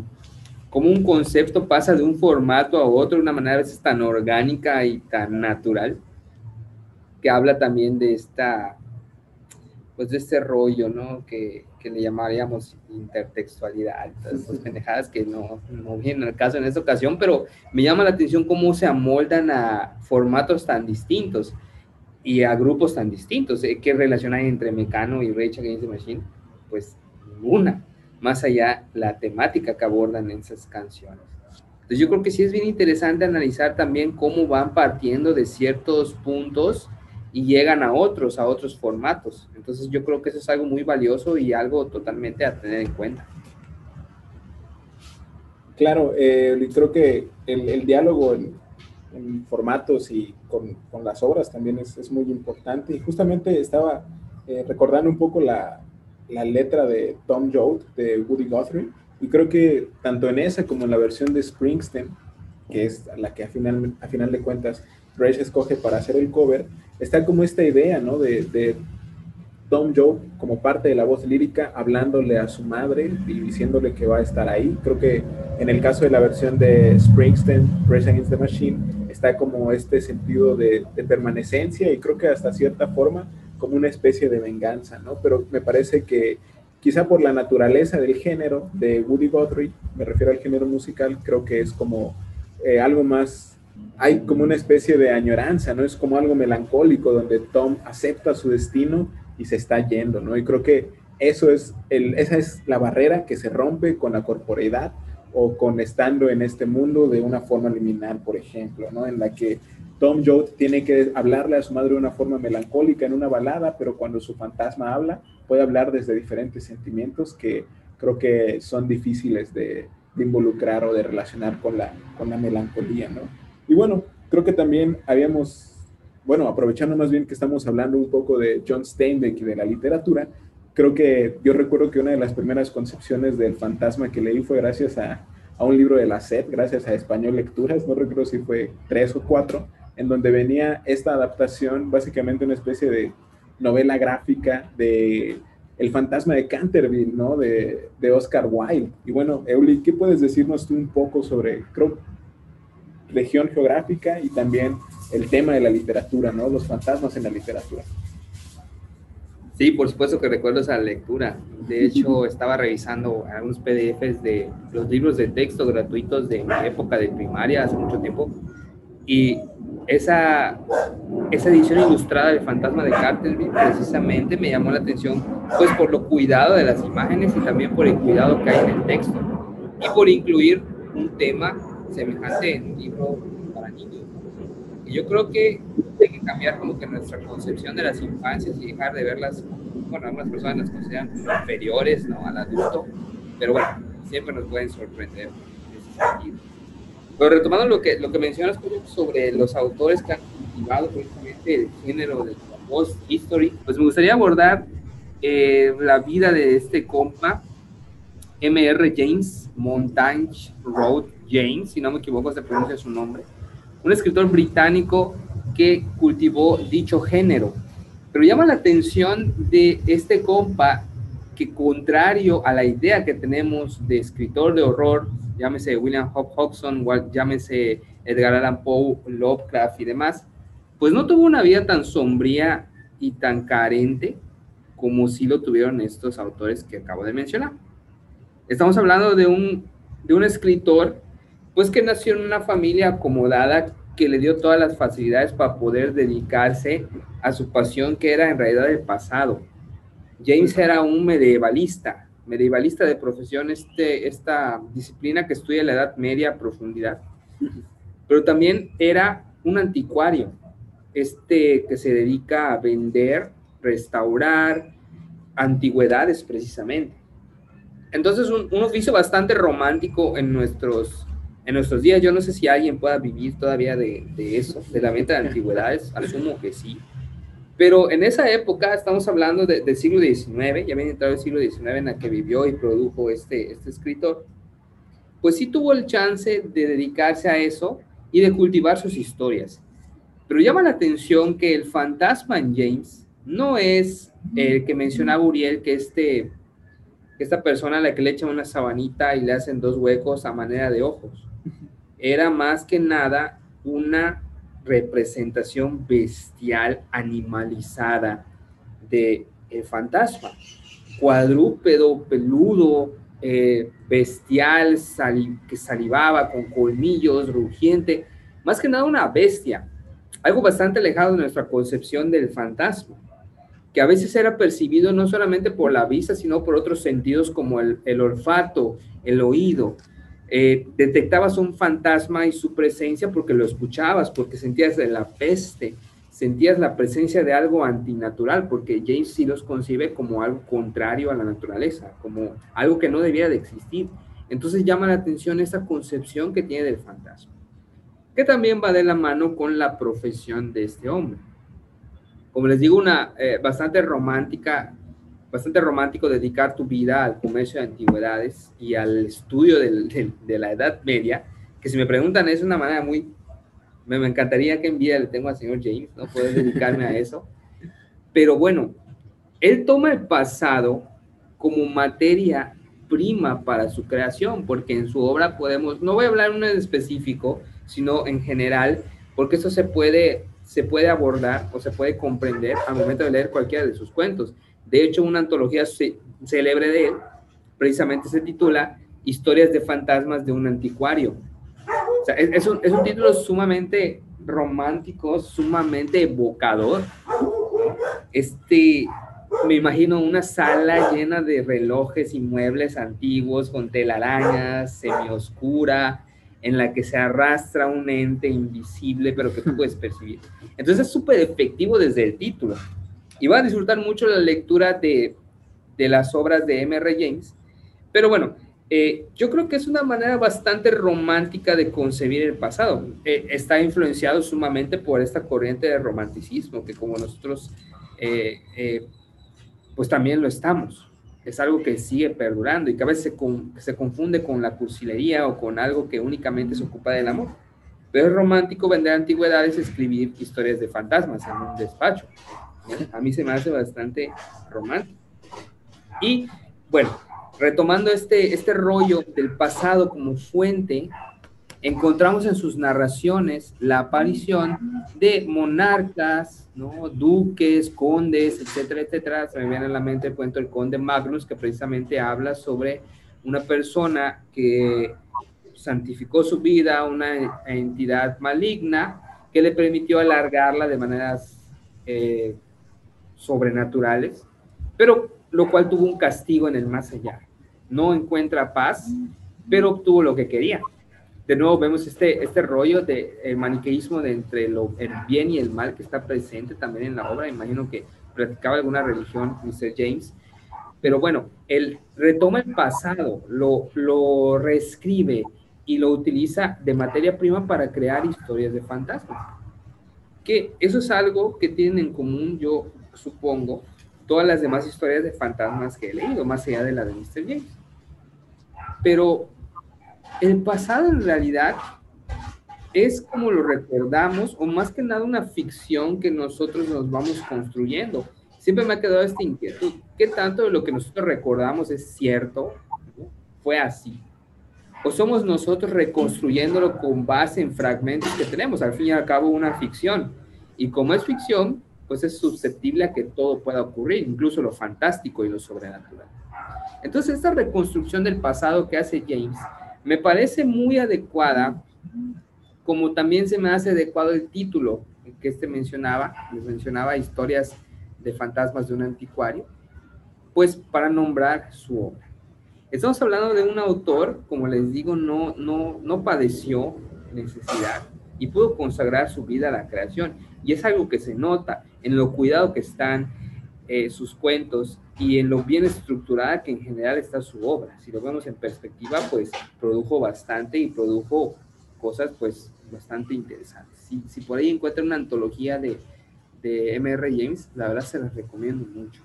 cómo un concepto pasa de un formato a otro de una manera a veces tan orgánica y tan natural, que habla también de esta pues de este rollo, ¿no? Que, que le llamaríamos intertextualidad, esas pendejadas que no, no vienen al caso en esta ocasión, pero me llama la atención cómo se amoldan a formatos tan distintos y a grupos tan distintos. ¿Qué relación hay entre Mecano y Rage Against the Machine? Pues ninguna, más allá la temática que abordan en esas canciones. Entonces yo creo que sí es bien interesante analizar también cómo van partiendo de ciertos puntos y llegan a otros, a otros formatos. Entonces yo creo que eso es algo muy valioso y algo totalmente a tener en cuenta. Claro, eh, creo que el, diálogo en, formatos y con, con, las obras también es, es, muy importante. Y justamente estaba eh, recordando un poco la, la, letra de Tom Joad de Woody Guthrie, y creo que tanto en esa como en la versión de Springsteen, que es la que a final, a final de cuentas Rage escoge para hacer el cover, está como esta idea, ¿no? De, Tom Joe como parte de la voz lírica hablándole a su madre y diciéndole que va a estar ahí. Creo que en el caso de la versión de Springsteen, Rage Against the Machine, está como este sentido de, de, permanecencia y creo que hasta cierta forma como una especie de venganza, ¿no? Pero me parece que quizá por la naturaleza del género de Woody Guthrie, me refiero al género musical, creo que es como eh, algo más hay como una especie de añoranza, ¿no? Es como algo melancólico donde Tom acepta su destino y se está yendo, ¿no? Y creo que eso es el, esa es la barrera que se rompe con la corporeidad o con estando en este mundo de una forma liminal, por ejemplo, ¿no? En la que Tom Joad tiene que hablarle a su madre de una forma melancólica en una balada, pero cuando su fantasma habla, puede hablar desde diferentes sentimientos que creo que son difíciles de, de involucrar o de relacionar con la, con la melancolía, ¿no? Y bueno, creo que también habíamos, bueno, aprovechando más bien que estamos hablando un poco de John Steinbeck y de la literatura, creo que yo recuerdo que una de las primeras concepciones del fantasma que leí fue gracias a, a un libro de la SED, gracias a Español Lecturas, no recuerdo si fue tres o cuatro, en donde venía esta adaptación, básicamente una especie de novela gráfica de El fantasma de Canterville, ¿no? De, de Oscar Wilde. Y bueno, Euli, ¿qué puedes decirnos tú un poco sobre, creo, región geográfica y también el tema de la literatura, ¿no? Los fantasmas en la literatura. Sí, por supuesto que recuerdo esa lectura. De hecho, estaba revisando algunos PDFs de los libros de texto gratuitos de mi época de primaria, hace mucho tiempo, y esa, esa edición ilustrada del fantasma de Carterville precisamente me llamó la atención, pues por lo cuidado de las imágenes y también por el cuidado que hay en el texto, y por incluir un tema semejante en un libro para niños. Y yo creo que hay que cambiar como que nuestra concepción de las infancias y dejar de verlas, bueno, algunas personas las consideran inferiores ¿no? al adulto, pero bueno, siempre nos pueden sorprender en ese sentido. Pero retomando lo que, lo que mencionas sobre los autores que han cultivado precisamente el género de post history, pues me gustaría abordar eh, la vida de este compa, M.R. James Montagne Road James, si no me equivoco se pronuncia su nombre, un escritor británico que cultivó dicho género. Pero llama la atención de este compa que contrario a la idea que tenemos de escritor de horror, llámese William Hop Hodgson, llámese Edgar Allan Poe, Lovecraft y demás, pues no tuvo una vida tan sombría y tan carente como sí lo tuvieron estos autores que acabo de mencionar. Estamos hablando de un, de un escritor pues que nació en una familia acomodada que le dio todas las facilidades para poder dedicarse a su pasión que era en realidad el pasado. James era un medievalista, medievalista de profesión, este, esta disciplina que estudia la Edad Media a profundidad, pero también era un anticuario, este que se dedica a vender, restaurar antigüedades precisamente. Entonces, un, un oficio bastante romántico en nuestros en nuestros días yo no sé si alguien pueda vivir todavía de, de, eso, de la venta de antigüedades, asumo que sí. Pero en esa época, estamos hablando del siglo XIX, ya viene entrado el siglo XIX en el que vivió y produjo este, este escritor, pues sí tuvo el chance de dedicarse a eso y de cultivar sus historias. Pero llama la atención que el fantasma en James no es el que mencionaba Uriel, que este, esta persona a la que le echan una sabanita y le hacen dos huecos a manera de ojos era más que nada una representación bestial, animalizada de el fantasma. cuadrúpedo, peludo, eh, bestial, que salivaba, con colmillos, rugiente, más que nada una bestia, algo bastante alejado de nuestra concepción del fantasma, que a veces era percibido no solamente por la vista, sino por otros sentidos como el, olfato, el oído. Eh, detectabas un fantasma y su presencia porque lo escuchabas, porque sentías la peste, sentías la presencia de algo antinatural, porque James sí los concibe como algo contrario a la naturaleza, como algo que no debía de existir. Entonces llama la atención esa concepción que tiene del fantasma, que también va de la mano con la profesión de este hombre. Como les digo, una eh, bastante romántica, bastante romántico dedicar tu vida al comercio de antigüedades y al estudio de la Edad Media, que si me preguntan es una manera muy me, encantaría que envíe le tengo al señor James, no puedo dedicarme a eso. Pero bueno, él toma el pasado como materia prima para su creación, porque en su obra podemos, no voy a hablar uno en específico, sino en general, porque eso se puede, se puede abordar o se puede comprender al momento de leer cualquiera de sus cuentos. De hecho, una antología célebre de él precisamente se titula Historias de fantasmas de un anticuario, es, un, título sumamente romántico, sumamente evocador. Este, me imagino una sala llena de relojes y muebles antiguos con telarañas, semioscura, en la que se arrastra un ente invisible, pero que tú puedes percibir. Entonces es súper efectivo desde el título. Y va a disfrutar mucho la lectura de, de las obras de M.R. James. Pero bueno, eh, yo creo que es una manera bastante romántica de concebir el pasado. Eh, está influenciado sumamente por esta corriente de romanticismo, que como nosotros, eh, pues también lo estamos. Es algo que sigue perdurando y que a veces se, se, confunde con la cursilería o con algo que únicamente se ocupa del amor. Pero es romántico vender antigüedades, escribir historias de fantasmas en un despacho. A mí se me hace bastante romántico. Y bueno, retomando este, este rollo del pasado como fuente, encontramos en sus narraciones la aparición de monarcas, ¿no? duques, condes, etcétera, etcétera. Se me viene a la mente el cuento del conde Magnus, que precisamente habla sobre una persona que santificó su vida una entidad maligna que le permitió alargarla de maneras eh, sobrenaturales, pero lo cual tuvo un castigo en el más allá. No encuentra paz, pero obtuvo lo que quería. De nuevo vemos este, este rollo de el maniqueísmo de entre lo, el bien y el mal que está presente también en la obra. Imagino que practicaba alguna religión, Mr. James. Pero bueno, él retoma el pasado, lo, lo reescribe y lo utiliza de materia prima para crear historias de fantasmas. Que eso es algo que tienen en común, yo supongo, todas las demás historias de fantasmas que he leído, más allá de la de Mr. James. Pero el pasado en realidad es como lo recordamos, o más que nada una ficción que nosotros nos vamos construyendo. Siempre me ha quedado esta inquietud. ¿Qué tanto de lo que nosotros recordamos es cierto? Fue así. ¿O somos nosotros reconstruyéndolo con base en fragmentos que tenemos? Al fin y al cabo, una ficción. Y como es ficción, pues es susceptible a que todo pueda ocurrir, incluso lo fantástico y lo sobrenatural. Entonces, esta reconstrucción del pasado que hace James me parece muy adecuada, como también se me hace adecuado el título que este mencionaba, les mencionaba historias de fantasmas de un anticuario, pues para nombrar su obra. Estamos hablando de un autor, como les digo, no, no, no padeció necesidad y pudo consagrar su vida a la creación. Y es algo que se nota en lo cuidado que están eh, sus cuentos y en lo bien estructurada que en general está su obra. Si lo vemos en perspectiva, pues produjo bastante y produjo cosas pues bastante interesantes. Si, si por ahí encuentran una antología de, de M.R. James, la verdad se las recomiendo mucho.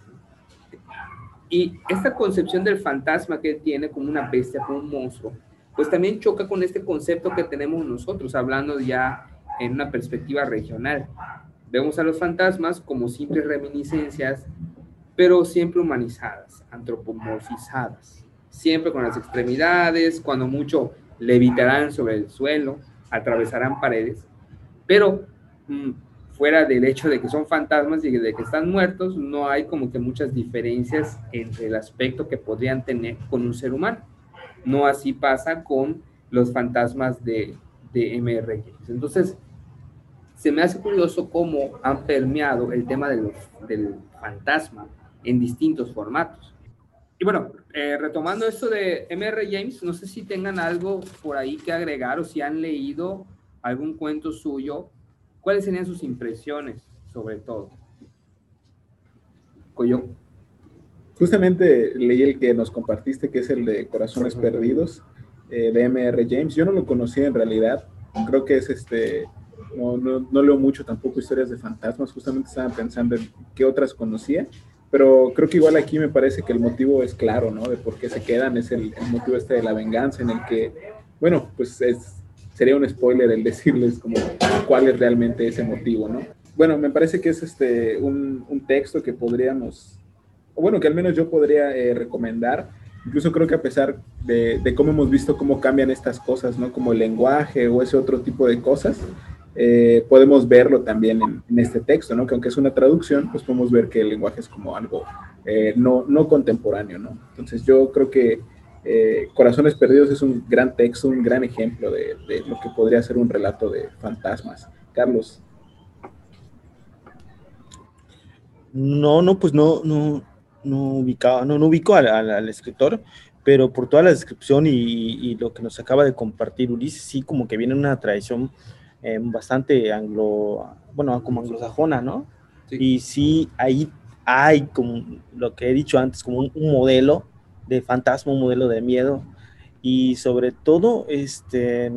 Y esta concepción del fantasma que tiene como una bestia, como un monstruo, pues también choca con este concepto que tenemos nosotros, hablando ya en una perspectiva regional. Vemos a los fantasmas como simples reminiscencias, pero siempre humanizadas, antropomorfizadas, siempre con las extremidades, cuando mucho levitarán sobre el suelo, atravesarán paredes, pero mm, fuera del hecho de que son fantasmas y de que están muertos, no hay como que muchas diferencias entre el aspecto que podrían tener con un ser humano. No así pasa con los fantasmas de, de MR Entonces, se me hace curioso cómo han permeado el tema de del fantasma en distintos formatos. Y bueno, eh, retomando esto de MR James, no sé si tengan algo por ahí que agregar o si han leído algún cuento suyo ¿Cuáles serían sus impresiones sobre todo? Coyo. Justamente leí el que nos compartiste, que es el de Corazones Perdidos, eh, de M.R. James. Yo no lo conocía en realidad. Creo que es este. No, no, leo mucho tampoco historias de fantasmas. Justamente estaba pensando en qué otras conocía. Pero creo que igual aquí me parece que el motivo es claro, ¿no? De por qué se quedan. Es el, el motivo este de la venganza, en el que, bueno, pues es sería un spoiler el decirles como cuál es realmente ese motivo, ¿no? Bueno, me parece que es este, un, un texto que podríamos, o bueno, que al menos yo podría eh, recomendar. Incluso creo que a pesar de, de, cómo hemos visto cómo cambian estas cosas, ¿no? Como el lenguaje o ese otro tipo de cosas, eh, podemos verlo también en, este texto, ¿no? Que aunque es una traducción, pues podemos ver que el lenguaje es como algo eh, no, no contemporáneo, ¿no? Entonces yo creo que eh, Corazones Perdidos es un gran texto, un gran ejemplo de, lo que podría ser un relato de fantasmas. Carlos. No, no, pues no, no, no ubicaba, no, no ubico al, escritor, pero por toda la descripción y, lo que nos acaba de compartir Ulises, sí como que viene una tradición eh, bastante anglo, bueno, como anglosajona, ¿no? Y sí, ahí hay como lo que he dicho antes, como un modelo de fantasma, un modelo de miedo. Y sobre todo, este,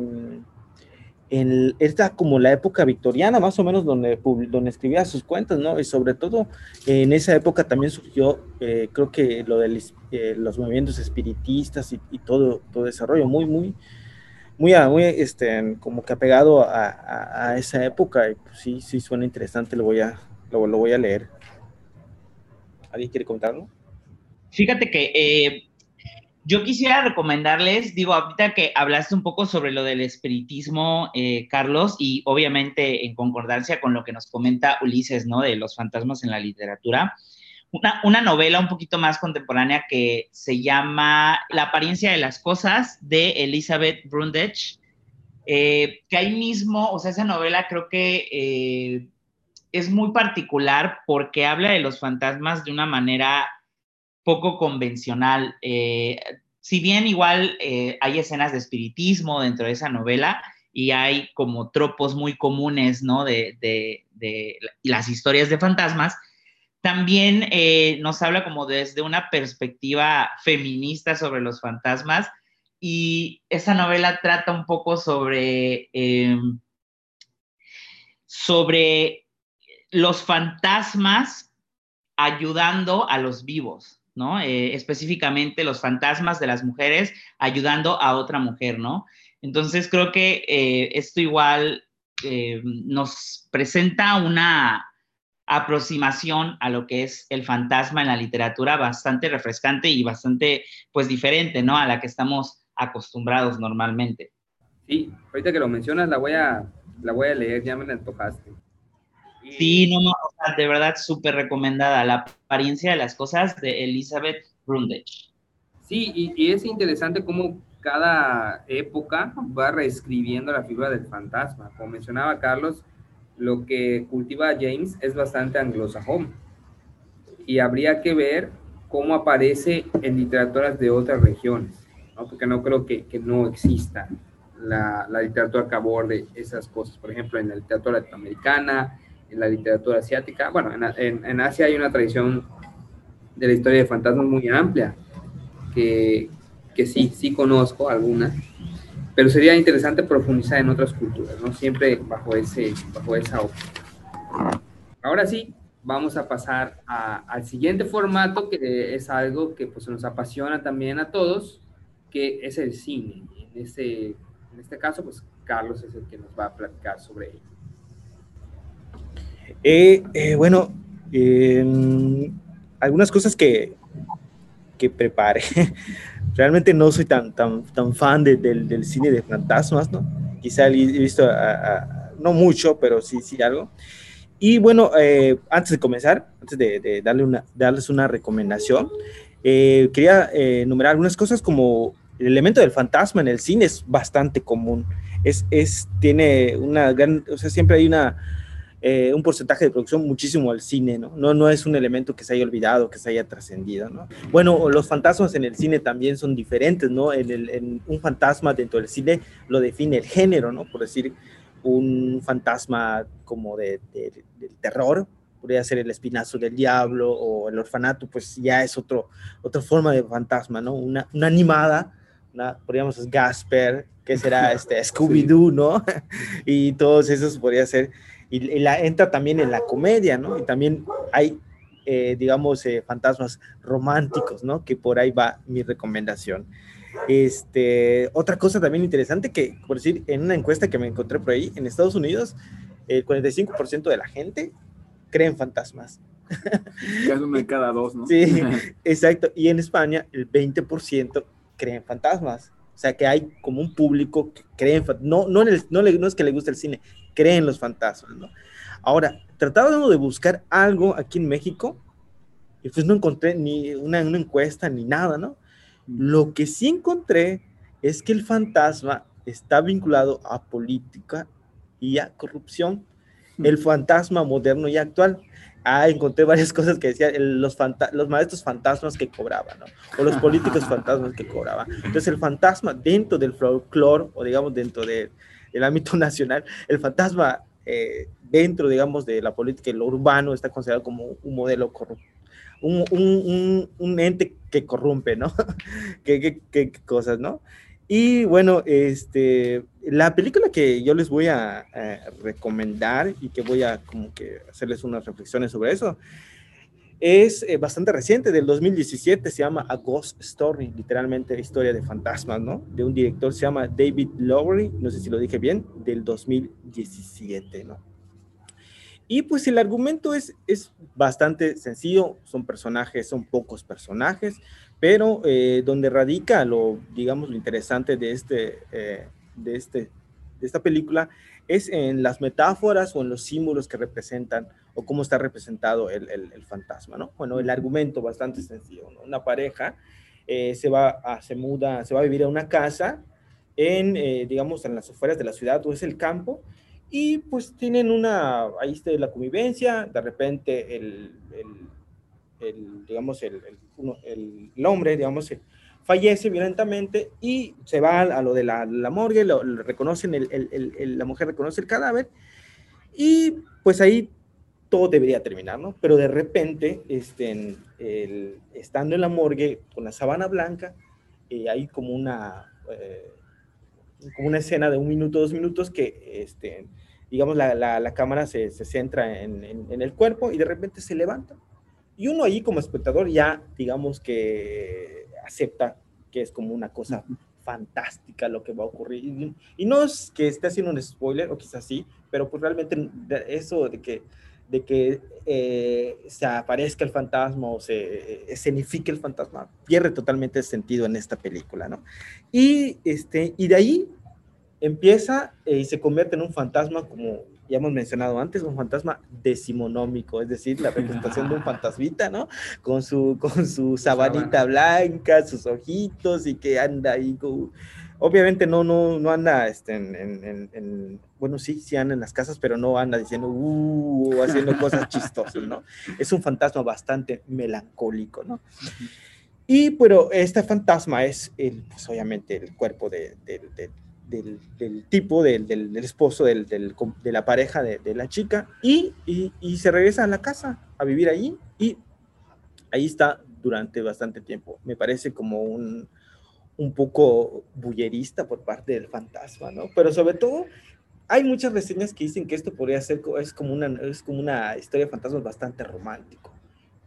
en, esta como la época victoriana, más o menos, donde, donde escribía sus cuentas, ¿no? Y sobre todo, en esa época también surgió, eh, creo que lo de eh, los movimientos espiritistas y, todo, todo desarrollo muy, muy, muy, muy este, como que apegado a, a, esa época. Y pues sí, sí suena interesante, lo voy a, lo, lo voy a leer. ¿Alguien quiere comentarlo? Fíjate que eh, yo quisiera recomendarles, digo, ahorita que hablaste un poco sobre lo del espiritismo, eh, Carlos, y obviamente en concordancia con lo que nos comenta Ulises, ¿no? De los fantasmas en la literatura. Una, una, novela un poquito más contemporánea que se llama La apariencia de las cosas de Elizabeth Brundage, eh, que ahí mismo, o sea, esa novela creo que es muy particular porque habla de los fantasmas de una manera poco convencional. Eh, si bien igual eh, hay escenas de espiritismo dentro de esa novela y hay como tropos muy comunes, ¿no? De, las historias de fantasmas, también eh, nos habla como desde una perspectiva feminista sobre los fantasmas y esa novela trata un poco sobre, em, sobre los fantasmas ayudando a los vivos, ¿no? Eh, específicamente los fantasmas de las mujeres ayudando a otra mujer, ¿no? Entonces creo que eh, esto igual eh, nos presenta una aproximación a lo que es el fantasma en la literatura bastante refrescante y bastante, pues, diferente, ¿no? A la que estamos acostumbrados normalmente. Sí, ahorita que lo mencionas la voy a, la voy a leer, ya me la antojaste. Sí, no, no, de verdad súper recomendada. La apariencia de las cosas de Elizabeth Brundage. Sí, y, es interesante cómo cada época va reescribiendo la figura del fantasma. Como mencionaba Carlos, lo que cultiva James es bastante anglosajón. Y habría que ver cómo aparece en literaturas de otras regiones, porque no creo que, que no exista la, la, literatura que aborde esas cosas. Por ejemplo, en la literatura latinoamericana, en la literatura asiática. Bueno, en, en, Asia hay una tradición de la historia de fantasmas muy amplia, que, que sí, sí conozco algunas, pero sería interesante profundizar en otras culturas, ¿no? Siempre bajo, ese, bajo esa óptica. Ahora sí, vamos a pasar al siguiente formato, que es algo que pues, nos apasiona también a todos, que es el cine. En este, en este caso, pues Carlos es el que nos va a platicar sobre ello. Eh, eh, bueno, algunas cosas que, que preparé. Realmente no soy tan, tan, tan fan del cine de fantasmas, ¿no? Quizá he visto, no mucho, pero sí, sí algo. Y bueno, eh, antes de comenzar, antes de, darle una, darles una recomendación, eh, quería enumerar algunas cosas como el elemento del fantasma en el cine es bastante común. Es, es, tiene una gran, o sea, siempre hay una, eh, un porcentaje de producción muchísimo al cine, ¿no? ¿no? No es un elemento que se haya olvidado, que se haya trascendido, ¿no? Bueno, los fantasmas en el cine también son diferentes, ¿no? En, un fantasma dentro del cine lo define el género, ¿no? Por decir, un fantasma como de, del terror, podría ser el espinazo del diablo o el orfanato, pues ya es otro, otra forma de fantasma, ¿no? Una, una animada, una, podríamos Gasper, que será este Scooby-Doo, ¿no? y todos esos podría ser y, la, entra también en la comedia, ¿no? Y también hay, eh, digamos, eh, fantasmas románticos, ¿no? Que por ahí va mi recomendación. Este, otra cosa también interesante que, por decir, en una encuesta que me encontré por ahí, en Estados Unidos, el 45% de la gente cree en fantasmas. Casi uno de cada dos, ¿no? Sí, exacto. Y en España, el 20% cree en fantasmas. O sea, que hay como un público que cree en no, no, no, no es que le guste el cine, creen los fantasmas, ¿no? Ahora, trataba de buscar algo aquí en México y pues no encontré ni una, una encuesta ni nada, ¿no? Lo que sí encontré es que el fantasma está vinculado a política y a corrupción. El fantasma moderno y actual. Ah, encontré varias cosas que decían los, los maestros fantasmas que cobraban, ¿no? O los políticos fantasmas que cobraban. Entonces, el fantasma dentro del folclore, o digamos dentro de, el ámbito nacional, el fantasma eh, dentro, digamos, de la política y lo urbano está considerado como un modelo corrupto. Un, un, un, ente que corrompe, ¿no? ¿Qué, qué, cosas, ¿no? Y bueno, este, la película que yo les voy a, a, recomendar y que voy a como que hacerles unas reflexiones sobre eso, es eh, bastante reciente, del 2017, se llama A Ghost Story, literalmente historia de fantasmas, ¿no? De un director, se llama David Lowery, no sé si lo dije bien, del 2017, ¿no? Y pues el argumento es, es bastante sencillo, son personajes, son pocos personajes, pero eh, donde radica lo, digamos, lo interesante de, este, eh, de, este, de esta película es en las metáforas o en los símbolos que representan o cómo está representado el, el, fantasma, ¿no? Bueno, el argumento bastante sencillo, ¿no? Una pareja eh, se va a, se muda, se va a vivir a una casa en, eh, digamos, en las afueras de la ciudad o es el campo y pues tienen una, ahí está la convivencia, de repente el, el digamos, el, el, hombre, digamos, fallece violentamente y se va a, lo de la, la morgue, lo, reconocen, el, la mujer reconoce el cadáver y pues ahí todo debería terminar, ¿no? Pero de repente, este, el, estando en la morgue con la sábana blanca, eh, hay como una, eh, como una escena de un minuto, dos minutos que, este, digamos, la, la, cámara se, se centra en, en, el cuerpo y de repente se levanta. Y uno ahí como espectador ya, digamos que acepta que es como una cosa fantástica lo que va a ocurrir. Y, y no es que esté haciendo un spoiler, o quizás sí, pero pues realmente eso de que de que eh, se aparezca el fantasma o se eh, escenifique el fantasma, pierde totalmente el sentido en esta película, ¿no? Y, este, y de ahí empieza eh, y se convierte en un fantasma, como ya hemos mencionado antes, un fantasma decimonómico, es decir, la representación de un fantasmita, ¿no? Con su, con su sabanita blanca, sus ojitos y que anda ahí con obviamente no, no, no anda este, en, bueno, sí, sí anda en las casas, pero no anda diciendo, uh, haciendo cosas chistosas, ¿no? Es un fantasma bastante melancólico, ¿no? Y, pero este fantasma es, el, pues, obviamente, el cuerpo de, del, tipo, del, esposo, de la pareja de, la chica, y, y, y se regresa a la casa a vivir allí, y ahí está durante bastante tiempo. Me parece como un un poco bullerista por parte del fantasma, ¿no? Pero sobre todo, hay muchas reseñas que dicen que esto podría ser es como una, es como una historia de fantasmas bastante romántico,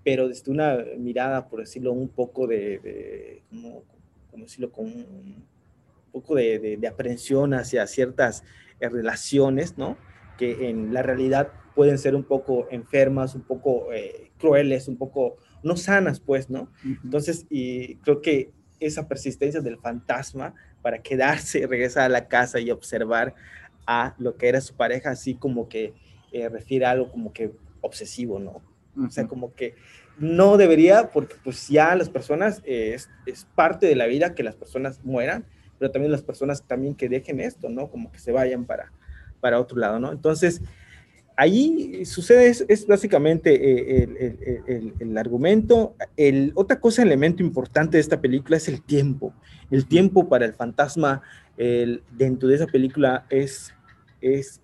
pero desde una mirada, por decirlo, un poco de, de como, decirlo, con poco de, de, aprensión hacia ciertas eh, relaciones, ¿no? Que en la realidad pueden ser un poco enfermas, un poco eh, crueles, un poco no sanas, pues, ¿no? Entonces, y creo que esa persistencia del fantasma para quedarse, regresar a la casa y observar a lo que era su pareja, así como que eh, refiere a algo como que obsesivo, ¿no? O sea, como que no debería, porque pues ya las personas, eh, es, es, parte de la vida que las personas mueran, pero también las personas también que dejen esto, ¿no? Como que se vayan para, para otro lado, ¿no? Entonces, ahí sucede, es, básicamente eh, el, el, el, argumento. El, otra cosa, elemento importante de esta película es el tiempo. El tiempo para el fantasma dentro de esa película es, es,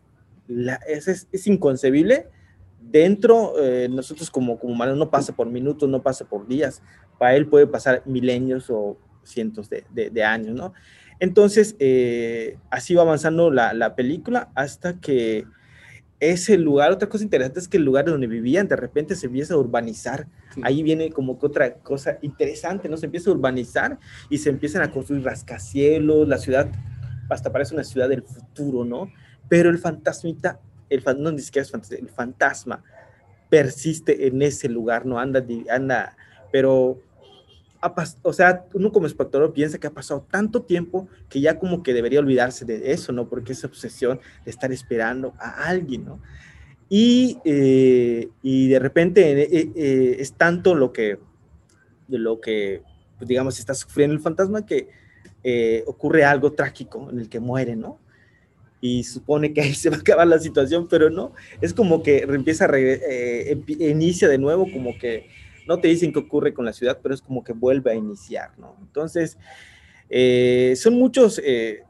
la, es, es inconcebible dentro, eh, nosotros como, como humanos no pasa por minutos, no pasa por días, para él puede pasar milenios o cientos de, de, años, ¿no? Entonces, eh, así va avanzando la, la, película hasta que ese lugar, otra cosa interesante es que el lugar donde vivían de repente se empieza a urbanizar. Ahí viene como que otra cosa interesante, ¿no? Se empieza a urbanizar y se empiezan a construir rascacielos, la ciudad hasta parece una ciudad del futuro, ¿no? Pero el fantasmita el, no ni siquiera es el fantasma persiste en ese lugar, no anda, anda, pero, o sea, uno como espectador piensa que ha pasado tanto tiempo que ya como que debería olvidarse de eso, ¿no? Porque esa obsesión de estar esperando a alguien, ¿no? Y, eh, y de repente eh, eh, es tanto lo que, lo que, pues, digamos, está sufriendo el fantasma que ocurre algo trágico en el que muere, ¿no? y supone que ahí se va a acabar la situación, pero no, es como que empieza a eh, inicia de nuevo, como que no te dicen qué ocurre con la ciudad, pero es como que vuelve a iniciar, ¿no? Entonces, eh, son muchos, eh,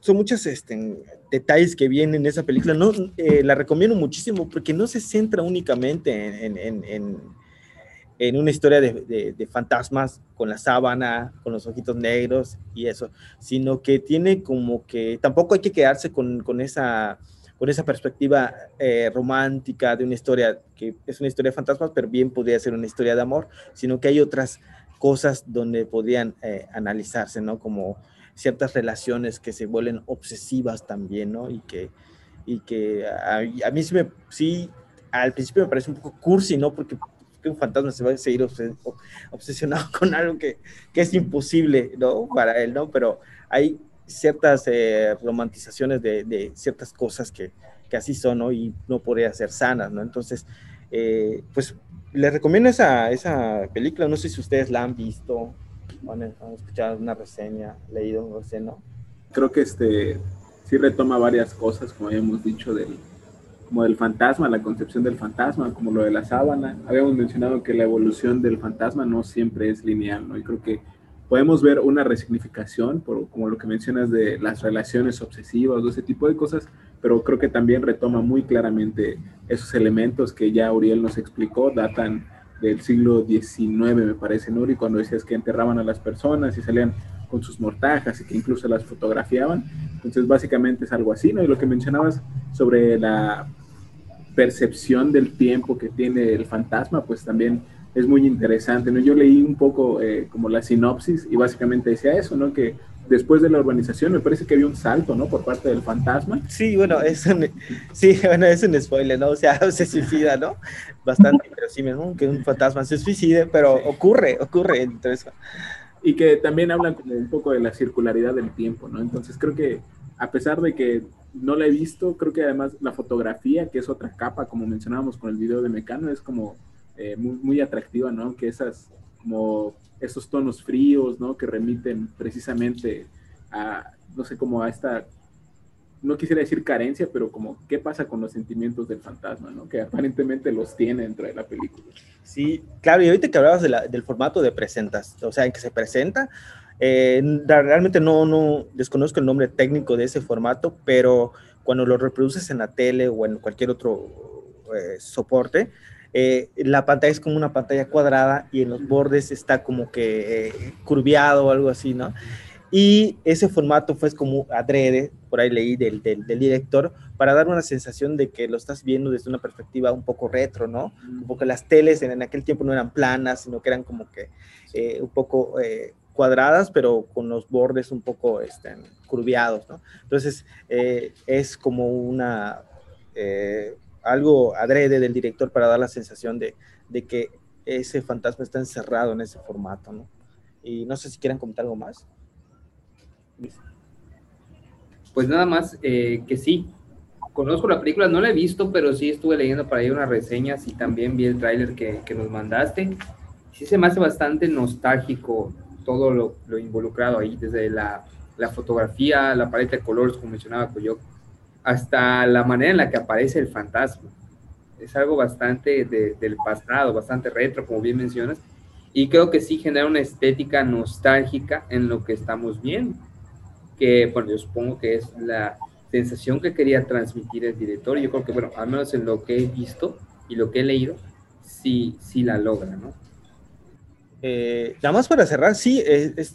son muchos este, detalles que vienen en esa película, no, la recomiendo muchísimo porque no se centra únicamente en, en, una historia de, fantasmas con la sábana, con los ojitos negros y eso, sino que tiene como que tampoco hay que quedarse con, con esa, con esa perspectiva eh, romántica de una historia que es una historia de fantasmas, pero bien podría ser una historia de amor, sino que hay otras cosas donde podrían eh, analizarse, ¿no? Como ciertas relaciones que se vuelven obsesivas también, ¿no? Y que, y que a, mí sí, me, sí, al principio me parece un poco cursi, ¿no? Porque que un fantasma se va a seguir obsesionado con algo que, que, es imposible, ¿no? Para él, ¿no? Pero hay ciertas eh, romantizaciones de, de, ciertas cosas que, que, así son, ¿no? Y no podría ser sanas, ¿no? Entonces, eh, pues les recomiendo esa, esa película, no sé si ustedes la han visto, han, han escuchado una reseña, leído, no sé, ¿no? Creo que este sí retoma varias cosas, como habíamos dicho, del, como del fantasma, la concepción del fantasma, como lo de la sábana. Habíamos mencionado que la evolución del fantasma no siempre es lineal, ¿no? Y creo que podemos ver una resignificación, por, como lo que mencionas de las relaciones obsesivas o ese tipo de cosas, pero creo que también retoma muy claramente esos elementos que ya Uriel nos explicó, datan del siglo XIX, me parece, ¿no? Y cuando decías que enterraban a las personas y salían con sus mortajas y que incluso las fotografiaban. Entonces, básicamente es algo así, ¿no? Y lo que mencionabas sobre la percepción del tiempo que tiene el fantasma, pues también es muy interesante, ¿no? Yo leí un poco eh, como la sinopsis y básicamente decía eso, ¿no? Que después de la urbanización me parece que había un salto, ¿no? Por parte del fantasma. Sí, bueno, es un, sí, bueno, es un spoiler, ¿no? O sea, se suicida, ¿no? Bastante pero sí, ¿no? Que un fantasma se suicide, pero ocurre, ocurre entonces. Y que también hablan como un poco de la circularidad del tiempo, ¿no? Entonces creo que a pesar de que no la he visto, creo que además la fotografía, que es otra capa, como mencionábamos con el video de Mecano, es como eh, muy, muy atractiva, ¿no? Que esas, como esos tonos fríos, ¿no? Que remiten precisamente a, no sé, como a esta, no quisiera decir carencia, pero como qué pasa con los sentimientos del fantasma, ¿no? Que aparentemente los tiene dentro de la película. Sí, claro, y ahorita que hablabas del formato de presentas, o sea, en que se presenta, eh, realmente no, no desconozco el nombre técnico de ese formato, pero cuando lo reproduces en la tele o en cualquier otro eh, soporte, eh, la pantalla es como una pantalla cuadrada y en los bordes está como que curviado o algo así, ¿no? Y ese formato fue como adrede, por ahí leí del, del, director, para dar una sensación de que lo estás viendo desde una perspectiva un poco retro, ¿no? Porque las teles en, aquel tiempo no eran planas, sino que eran como que un poco cuadradas, pero con los bordes un poco este, curviados, ¿no? Entonces, eh, es como una, eh, algo adrede del director para dar la sensación de, de, que ese fantasma está encerrado en ese formato, ¿no? Y no sé si quieren comentar algo más. Pues nada más eh, que sí, conozco la película, no la he visto, pero sí estuve leyendo para ahí unas reseñas y también vi el tráiler que, que, nos mandaste. Sí se me hace bastante nostálgico todo lo, lo involucrado ahí, desde la, la, fotografía, la paleta de colores, como mencionaba Coyoc, hasta la manera en la que aparece el fantasma. Es algo bastante de, del pasado, bastante retro, como bien mencionas, y creo que sí genera una estética nostálgica en lo que estamos viendo, que, bueno, yo supongo que es la sensación que quería transmitir el director, yo creo que, bueno, al menos en lo que he visto y lo que he leído, sí, sí la logra, ¿no? Eh, nada más para cerrar, sí, es,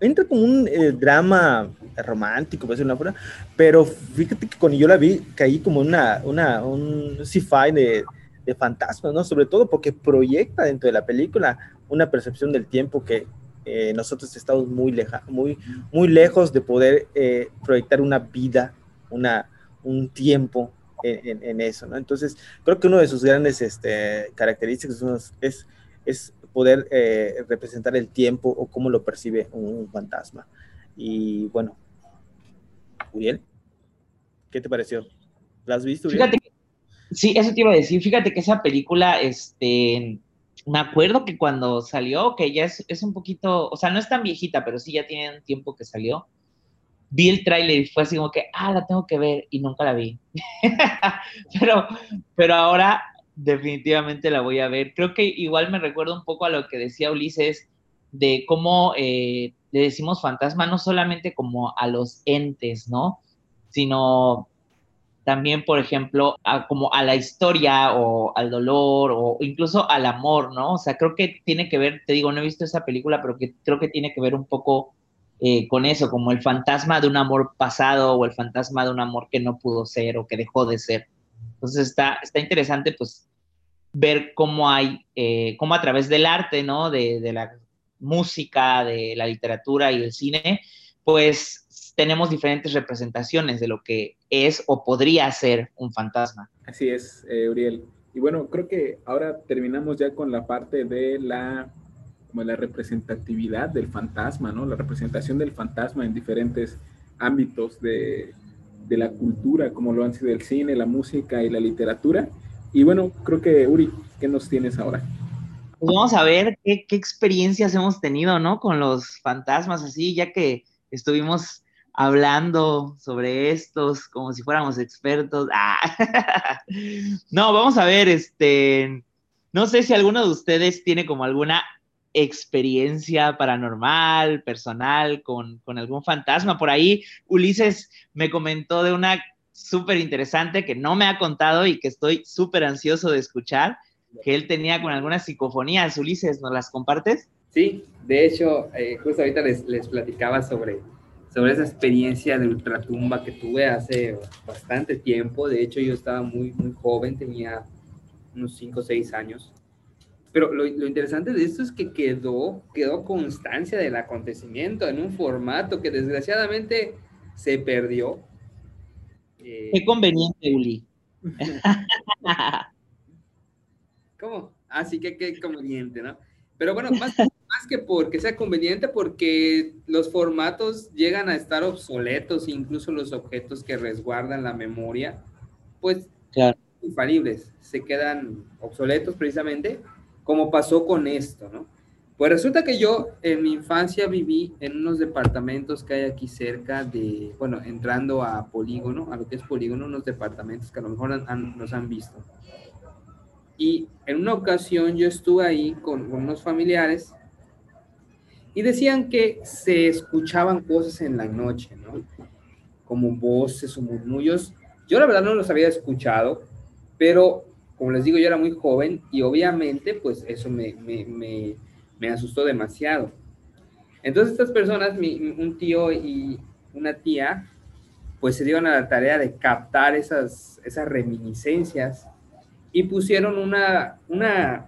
entra como un eh, drama romántico, puede ser una pura, pero fíjate que cuando yo la vi, caí como una, una, un sci-fi de, de fantasmas, ¿no? Sobre todo porque proyecta dentro de la película una percepción del tiempo que eh, nosotros estamos muy, leja, muy, muy lejos de poder eh, proyectar una vida, una, un tiempo en, en, eso, ¿no? Entonces, creo que uno de sus grandes este, características es, es poder eh, representar el tiempo o cómo lo percibe un, fantasma. Y bueno, Uriel, ¿qué te pareció? ¿La has visto? Uriel? Sí, eso te iba a decir. Fíjate que esa película, este, me acuerdo que cuando salió, que ya es, es un poquito, o sea, no es tan viejita, pero sí ya tiene un tiempo que salió. Vi el tráiler y fue así como que, ah, la tengo que ver y nunca la vi. pero, pero ahora definitivamente la voy a ver. Creo que igual me recuerdo un poco a lo que decía Ulises de cómo eh, le decimos fantasma no solamente como a los entes, ¿no? Sino también, por ejemplo, a, como a la historia o al dolor o incluso al amor, ¿no? O sea, creo que tiene que ver, te digo, no he visto esa película, pero que creo que tiene que ver un poco eh, con eso, como el fantasma de un amor pasado o el fantasma de un amor que no pudo ser o que dejó de ser. Entonces está, está interesante, pues, ver cómo hay, eh, cómo a través del arte, ¿no? De, de la música, de la literatura y el cine, pues tenemos diferentes representaciones de lo que es o podría ser un fantasma. Así es, eh, Uriel. Y bueno, creo que ahora terminamos ya con la parte de la, como la representatividad del fantasma, ¿no? La representación del fantasma en diferentes ámbitos de, de la cultura, como lo han sido el cine, la música y la literatura. Y bueno, creo que Uri, ¿qué nos tienes ahora? Pues vamos a ver qué, qué experiencias hemos tenido, ¿no? Con los fantasmas, así, ya que estuvimos hablando sobre estos como si fuéramos expertos. Ah. no, vamos a ver, este, no sé si alguno de ustedes tiene como alguna experiencia paranormal, personal, con, con algún fantasma. Por ahí Ulises me comentó de una súper interesante que no me ha contado y que estoy súper ansioso de escuchar, que él tenía con algunas psicofonías. Ulises, ¿nos las compartes? Sí, de hecho, eh, justo ahorita les, les platicaba sobre sobre esa experiencia de ultratumba que tuve hace bastante tiempo. De hecho, yo estaba muy, muy joven, tenía unos 5 o 6 años. Pero lo, lo, interesante de esto es que quedó, quedó constancia del acontecimiento en un formato que desgraciadamente se perdió. Eh, Qué conveniente, Uli. ¿Cómo? Así que qué conveniente, ¿no? Pero bueno, más, más que porque sea conveniente, porque los formatos llegan a estar obsoletos, incluso los objetos que resguardan la memoria, pues infalibles, se quedan obsoletos precisamente, como pasó con esto, ¿no? Pues resulta que yo en mi infancia viví en unos departamentos que hay aquí cerca de, bueno, entrando a Polígono, a lo que es Polígono, unos departamentos que a lo mejor nos han visto. Y en una ocasión yo estuve ahí con unos familiares y decían que se escuchaban cosas en la noche, ¿no? Como voces o murmullos. Yo la verdad no los había escuchado, pero como les digo, yo era muy joven y obviamente pues eso me, me, me, me asustó demasiado. Entonces estas personas, mi, un tío y una tía, pues se dieron a la tarea de captar esas, esas reminiscencias y pusieron una, una,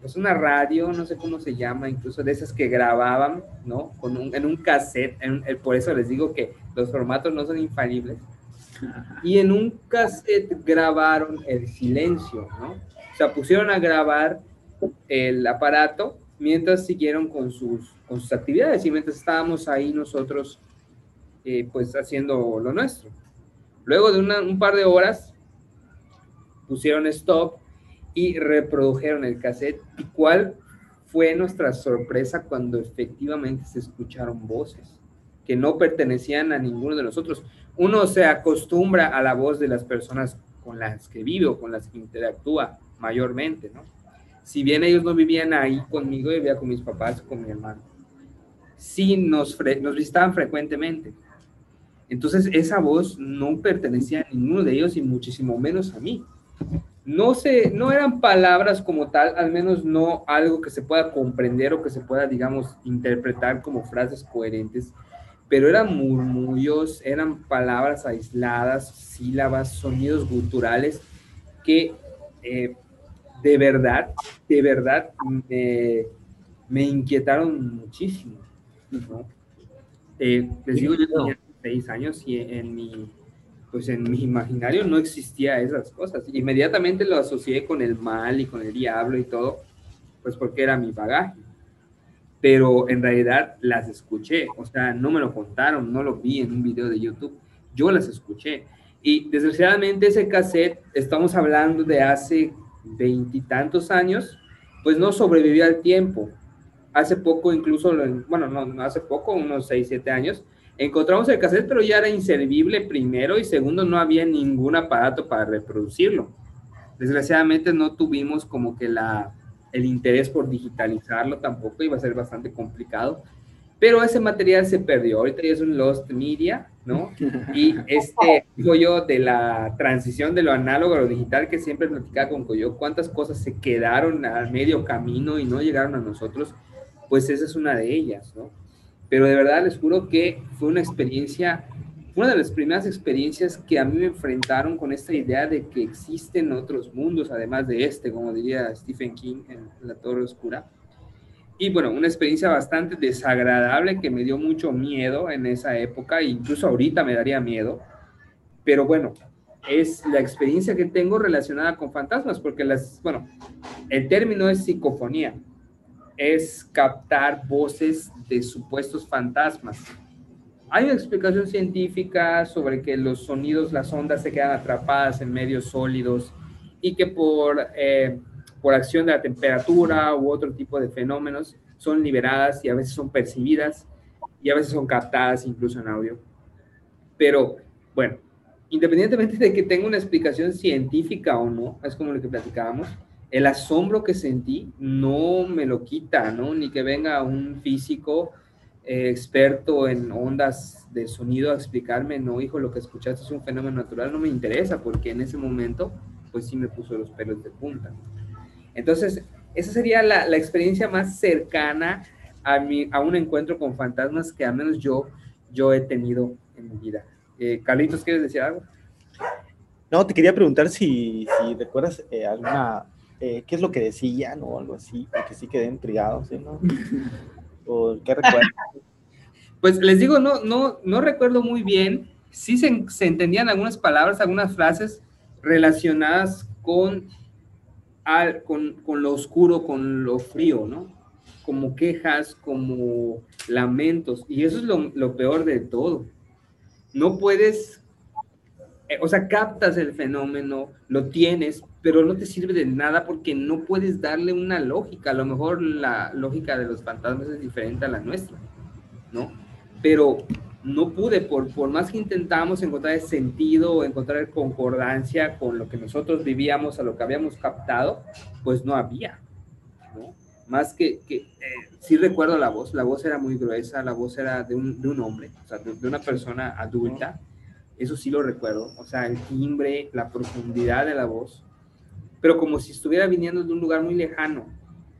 pues una radio, no sé cómo se llama, incluso de esas que grababan, ¿no? Con un, en un cassette, por eso les digo que los formatos no son infalibles. Y en un cassette grabaron el silencio, ¿no? O sea, pusieron a grabar el aparato mientras siguieron con sus, con sus actividades y mientras estábamos ahí nosotros, eh, pues haciendo lo nuestro. Luego de un par de horas, pusieron stop y reprodujeron el cassette. ¿Y cuál fue nuestra sorpresa cuando efectivamente se escucharon voces que no pertenecían a ninguno de nosotros? Uno se acostumbra a la voz de las personas con las que vive o con las que interactúa mayormente, ¿no? Si bien ellos no vivían ahí conmigo, vivía con mis papás, con mi hermano. Sí nos, nos visitaban frecuentemente. Entonces esa voz no pertenecía a ninguno de ellos y muchísimo menos a mí. No sé, no eran palabras como tal, al menos no algo que se pueda comprender o que se pueda, digamos, interpretar como frases coherentes, pero eran murmullos, eran palabras aisladas, sílabas, sonidos guturales que eh, de verdad, de verdad me, inquietaron muchísimo. Eh, les digo, yo tenía seis años y en mi, pues en mi imaginario no existía esas cosas. Inmediatamente lo asocié con el mal y con el diablo y todo, pues porque era mi bagaje. Pero en realidad las escuché, o sea, no me lo contaron, no lo vi en un video de YouTube, yo las escuché. Y desgraciadamente ese cassette, estamos hablando de hace veintitantos años, pues no sobrevivió al tiempo. Hace poco, incluso, bueno, no, hace poco, unos seis, siete años, encontramos el cassette, pero ya era inservible primero y segundo, no había ningún aparato para reproducirlo. Desgraciadamente no tuvimos como que la, el interés por digitalizarlo tampoco, iba a ser bastante complicado pero ese material se perdió. Ahorita ya es un lost media, ¿no? Y este, digo yo, de la transición de lo análogo a lo digital que siempre platicaba con Coyo, cuántas cosas se quedaron al medio camino y no llegaron a nosotros, pues esa es una de ellas, ¿no? Pero de verdad les juro que fue una experiencia, una de las primeras experiencias que a mí me enfrentaron con esta idea de que existen otros mundos, además de este, como diría Stephen King en La Torre Oscura y bueno, una experiencia bastante desagradable que me dio mucho miedo en esa época, incluso ahorita me daría miedo. Pero bueno, es la experiencia que tengo relacionada con fantasmas, porque las, bueno, el término es psicofonía, es captar voces de supuestos fantasmas. Hay una explicación científica sobre que los sonidos, las ondas se quedan atrapadas en medios sólidos y que por eh, por acción de la temperatura u otro tipo de fenómenos, son liberadas y a veces son percibidas y a veces son captadas incluso en audio. Pero bueno, independientemente de que tenga una explicación científica o no, es como lo que platicábamos, el asombro que sentí no me lo quita, ¿no? Ni que venga un físico eh, experto en ondas de sonido a explicarme, no, hijo, lo que escuchaste es un fenómeno natural, no me interesa, porque en ese momento, pues sí me puso los pelos de punta. Entonces, esa sería la, experiencia más cercana a, mi, a un encuentro con fantasmas que al menos yo, yo he tenido en mi vida. Eh, Carlitos, ¿quieres decir algo? No, te quería preguntar si, si recuerdas eh, alguna, eh, qué es lo que decían o algo así, porque sí quedé intrigado, ¿sí, no? ¿O qué recuerdas? Pues les digo, no, no, no recuerdo muy bien. Sí se, se entendían algunas palabras, algunas frases relacionadas con con, con, lo oscuro, con lo frío, ¿no? Como quejas, como lamentos. Y eso es lo, lo peor de todo. No puedes, eh, o sea, captas el fenómeno, lo tienes, pero no te sirve de nada porque no puedes darle una lógica. A lo mejor la lógica de los fantasmas es diferente a la nuestra, ¿no? Pero no pude, por, por más que intentamos encontrar el sentido, encontrar concordancia con lo que nosotros vivíamos, a lo que habíamos captado, pues no había, ¿no? Más que, que eh, sí recuerdo la voz, la voz era muy gruesa, la voz era de un, de un hombre, o sea, de, una persona adulta, eso sí lo recuerdo, o sea, el timbre, la profundidad de la voz, pero como si estuviera viniendo de un lugar muy lejano,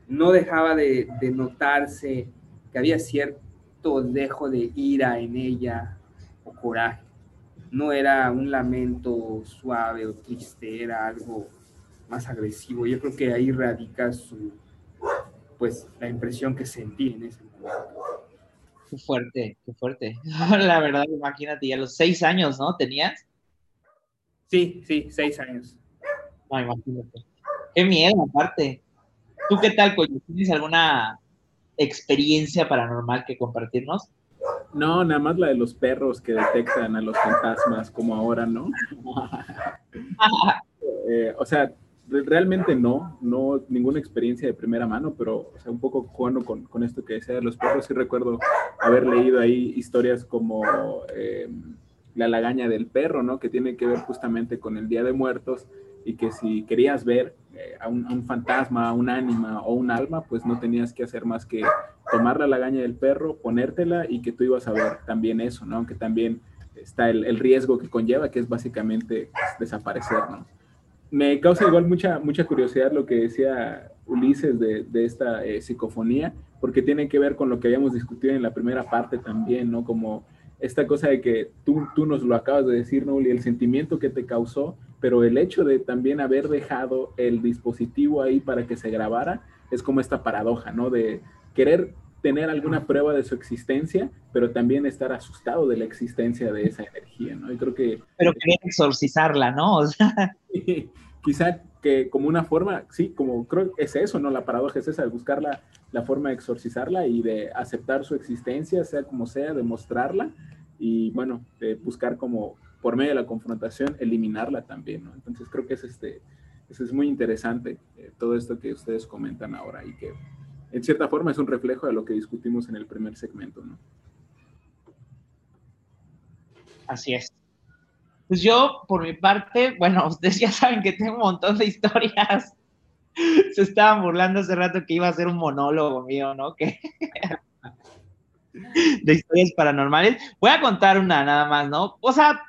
no dejaba de, de notarse que había cierto dejo de ira en ella o coraje. No era un lamento suave o triste, era algo más agresivo. Yo creo que ahí radica su, pues, la impresión que sentí en ese momento. Qué fuerte, qué fuerte. La verdad, imagínate, ya los seis años, ¿no? ¿Tenías? Sí, sí, seis años. No, imagínate. Qué miedo, aparte. ¿Tú qué tal, Coyo? ¿Tienes alguna experiencia paranormal que compartirnos? No, nada más la de los perros que detectan a los fantasmas como ahora, ¿no? Eh, o sea, realmente no, no ninguna experiencia de primera mano, pero o sea, un poco jugando con, con, esto que decía de los perros, sí recuerdo haber leído ahí historias como eh, la lagaña del perro, ¿no? Que tiene que ver justamente con el Día de Muertos y que si querías ver eh, a, un, fantasma, a un ánima o un alma, pues no tenías que hacer más que tomar la lagaña del perro, ponértela y que tú ibas a ver también eso, ¿no? Que también está el, el riesgo que conlleva, que es básicamente pues, desaparecer, ¿no? me causa igual mucha, mucha curiosidad lo que decía Ulises de, de esta eh, psicofonía, porque tiene que ver con lo que habíamos discutido en la primera parte también, ¿no? Como esta cosa de que tú, tú nos lo acabas de decir, ¿no? Y el sentimiento que te causó, pero el hecho de también haber dejado el dispositivo ahí para que se grabara, es como esta paradoja, ¿no? De querer tener alguna prueba de su existencia, pero también estar asustado de la existencia de esa energía, ¿no? Y creo que... Pero querer exorcizarla, ¿no? O sea... quizá que como una forma, sí, como creo que es eso, ¿no? La paradoja es esa, de buscar la, la, forma de exorcizarla y de aceptar su existencia, sea como sea, de mostrarla y, bueno, de buscar como, por medio de la confrontación, eliminarla también, ¿no? Entonces creo que es, este, eso es muy interesante, eh, todo esto que ustedes comentan ahora y que en cierta forma es un reflejo de lo que discutimos en el primer segmento, ¿no? Así es. Pues yo, por mi parte, bueno, ustedes ya saben que tengo un montón de historias. Se estaban burlando hace rato que iba a ser un monólogo mío, ¿no? Que... de historias paranormales. Voy a contar una nada más, ¿no? O sea,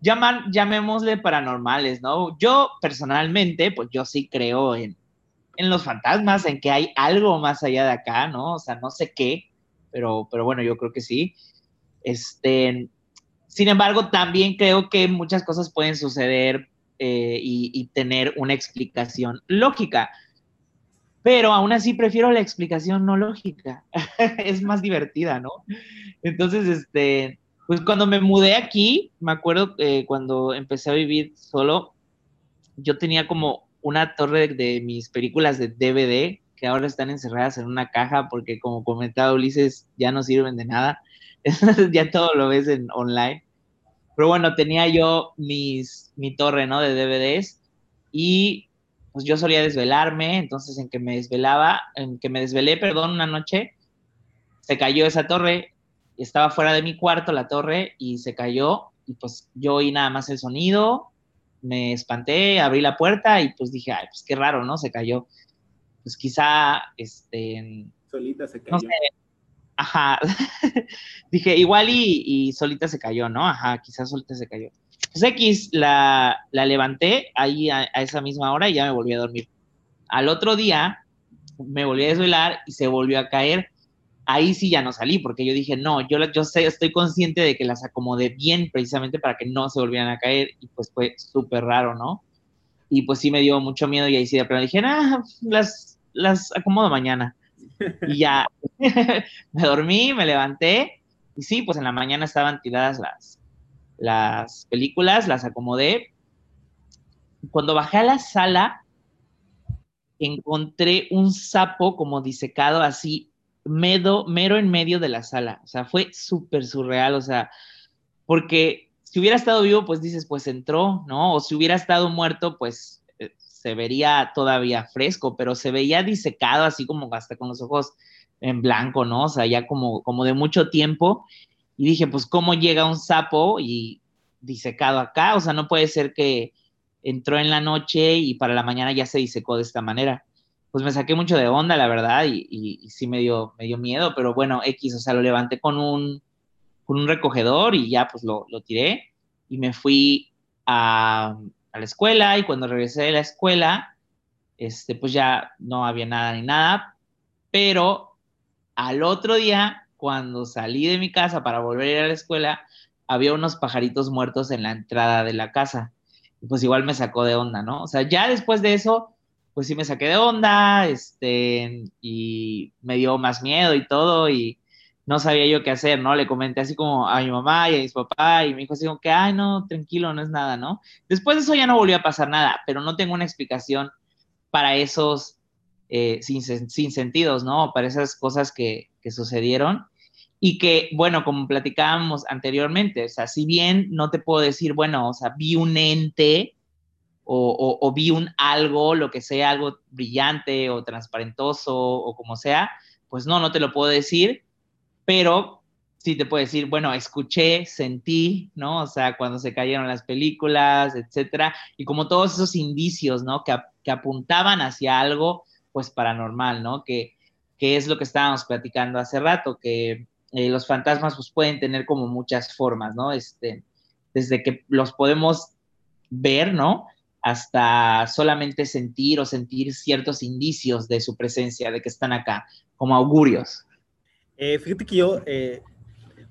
llamémosle paranormales, ¿no? Yo personalmente, pues yo sí creo en, en los fantasmas, en que hay algo más allá de acá, ¿no? O sea, no sé qué, pero, pero bueno, yo creo que sí. Este, sin embargo, también creo que muchas cosas pueden suceder eh, y, tener una explicación lógica. Pero aún así prefiero la explicación no lógica. es más divertida, ¿no? Entonces, este, pues cuando me mudé aquí, me acuerdo eh, cuando empecé a vivir solo, yo tenía como una torre de, mis películas de DVD que ahora están encerradas en una caja porque como comentaba Ulises ya no sirven de nada. ya todo lo ves en online. Pero bueno, tenía yo mis, mi torre, ¿no? De DVDs y pues yo solía desvelarme, entonces en que me desvelaba, en que me desvelé, perdón, una noche, se cayó esa torre, estaba fuera de mi cuarto la torre y se cayó y pues yo oí nada más el sonido, me espanté, abrí la puerta y pues dije, ay, pues qué raro, ¿no? Se cayó. Pues quizá, este... Solita se cayó. No sé, ajá. dije, igual y, y, solita se cayó, ¿no? Ajá, quizás solita se cayó. Pues X, la, la levanté ahí a, a, esa misma hora y ya me volví a dormir. Al otro día me volví a desvelar y se volvió a caer ahí sí ya no salí, porque yo dije, no, yo, yo sé, estoy consciente de que las acomodé bien precisamente para que no se volvieran a caer, y pues fue súper raro, ¿no? Y pues sí me dio mucho miedo y ahí sí de pronto dije, ah, las, las acomodo mañana. Y ya me dormí, me levanté, y sí, pues en la mañana estaban tiradas las, las películas, las acomodé. Cuando bajé a la sala, encontré un sapo como disecado así medo, mero en medio de la sala. O sea, fue súper surreal, o sea, porque si hubiera estado vivo, pues dices, pues entró, ¿no? O si hubiera estado muerto, pues eh, se vería todavía fresco, pero se veía disecado así como hasta con los ojos en blanco, ¿no? O sea, ya como, como de mucho tiempo. Y dije, pues, ¿cómo llega un sapo y disecado acá? O sea, no puede ser que entró en la noche y para la mañana ya se disecó de esta manera pues me saqué mucho de onda, la verdad, y, y, y, sí me dio, me dio miedo, pero bueno, X, o sea, lo levanté con un, con un recogedor y ya pues lo, lo tiré y me fui a, a, la escuela y cuando regresé de la escuela, este, pues ya no había nada ni nada, pero al otro día, cuando salí de mi casa para volver a ir a la escuela, había unos pajaritos muertos en la entrada de la casa. Pues igual me sacó de onda, ¿no? O sea, ya después de eso pues sí me saqué de onda, este, y me dio más miedo y todo, y no sabía yo qué hacer, ¿no? Le comenté así como a mi mamá y a mis papás, y me dijo así como que, ay, no, tranquilo, no es nada, ¿no? Después de eso ya no volvió a pasar nada, pero no tengo una explicación para esos eh, sin, sin, sentidos, ¿no? Para esas cosas que, que sucedieron. y que, bueno, como platicábamos anteriormente, o sea, si bien no te puedo decir, bueno, o sea, vi un ente o, vi un algo, lo que sea, algo brillante o transparentoso o como sea, pues no, no te lo puedo decir, pero sí te puedo decir, bueno, escuché, sentí, ¿no? O sea, cuando se cayeron las películas, etcétera, y como todos esos indicios, ¿no? Que, que apuntaban hacia algo, pues paranormal, ¿no? Que, que es lo que estábamos platicando hace rato, que eh, los fantasmas pues, pueden tener como muchas formas, ¿no? Este, desde que los podemos ver, ¿no? Hasta solamente sentir o sentir ciertos indicios de su presencia, de que están acá, como augurios. Eh, fíjate que yo, eh,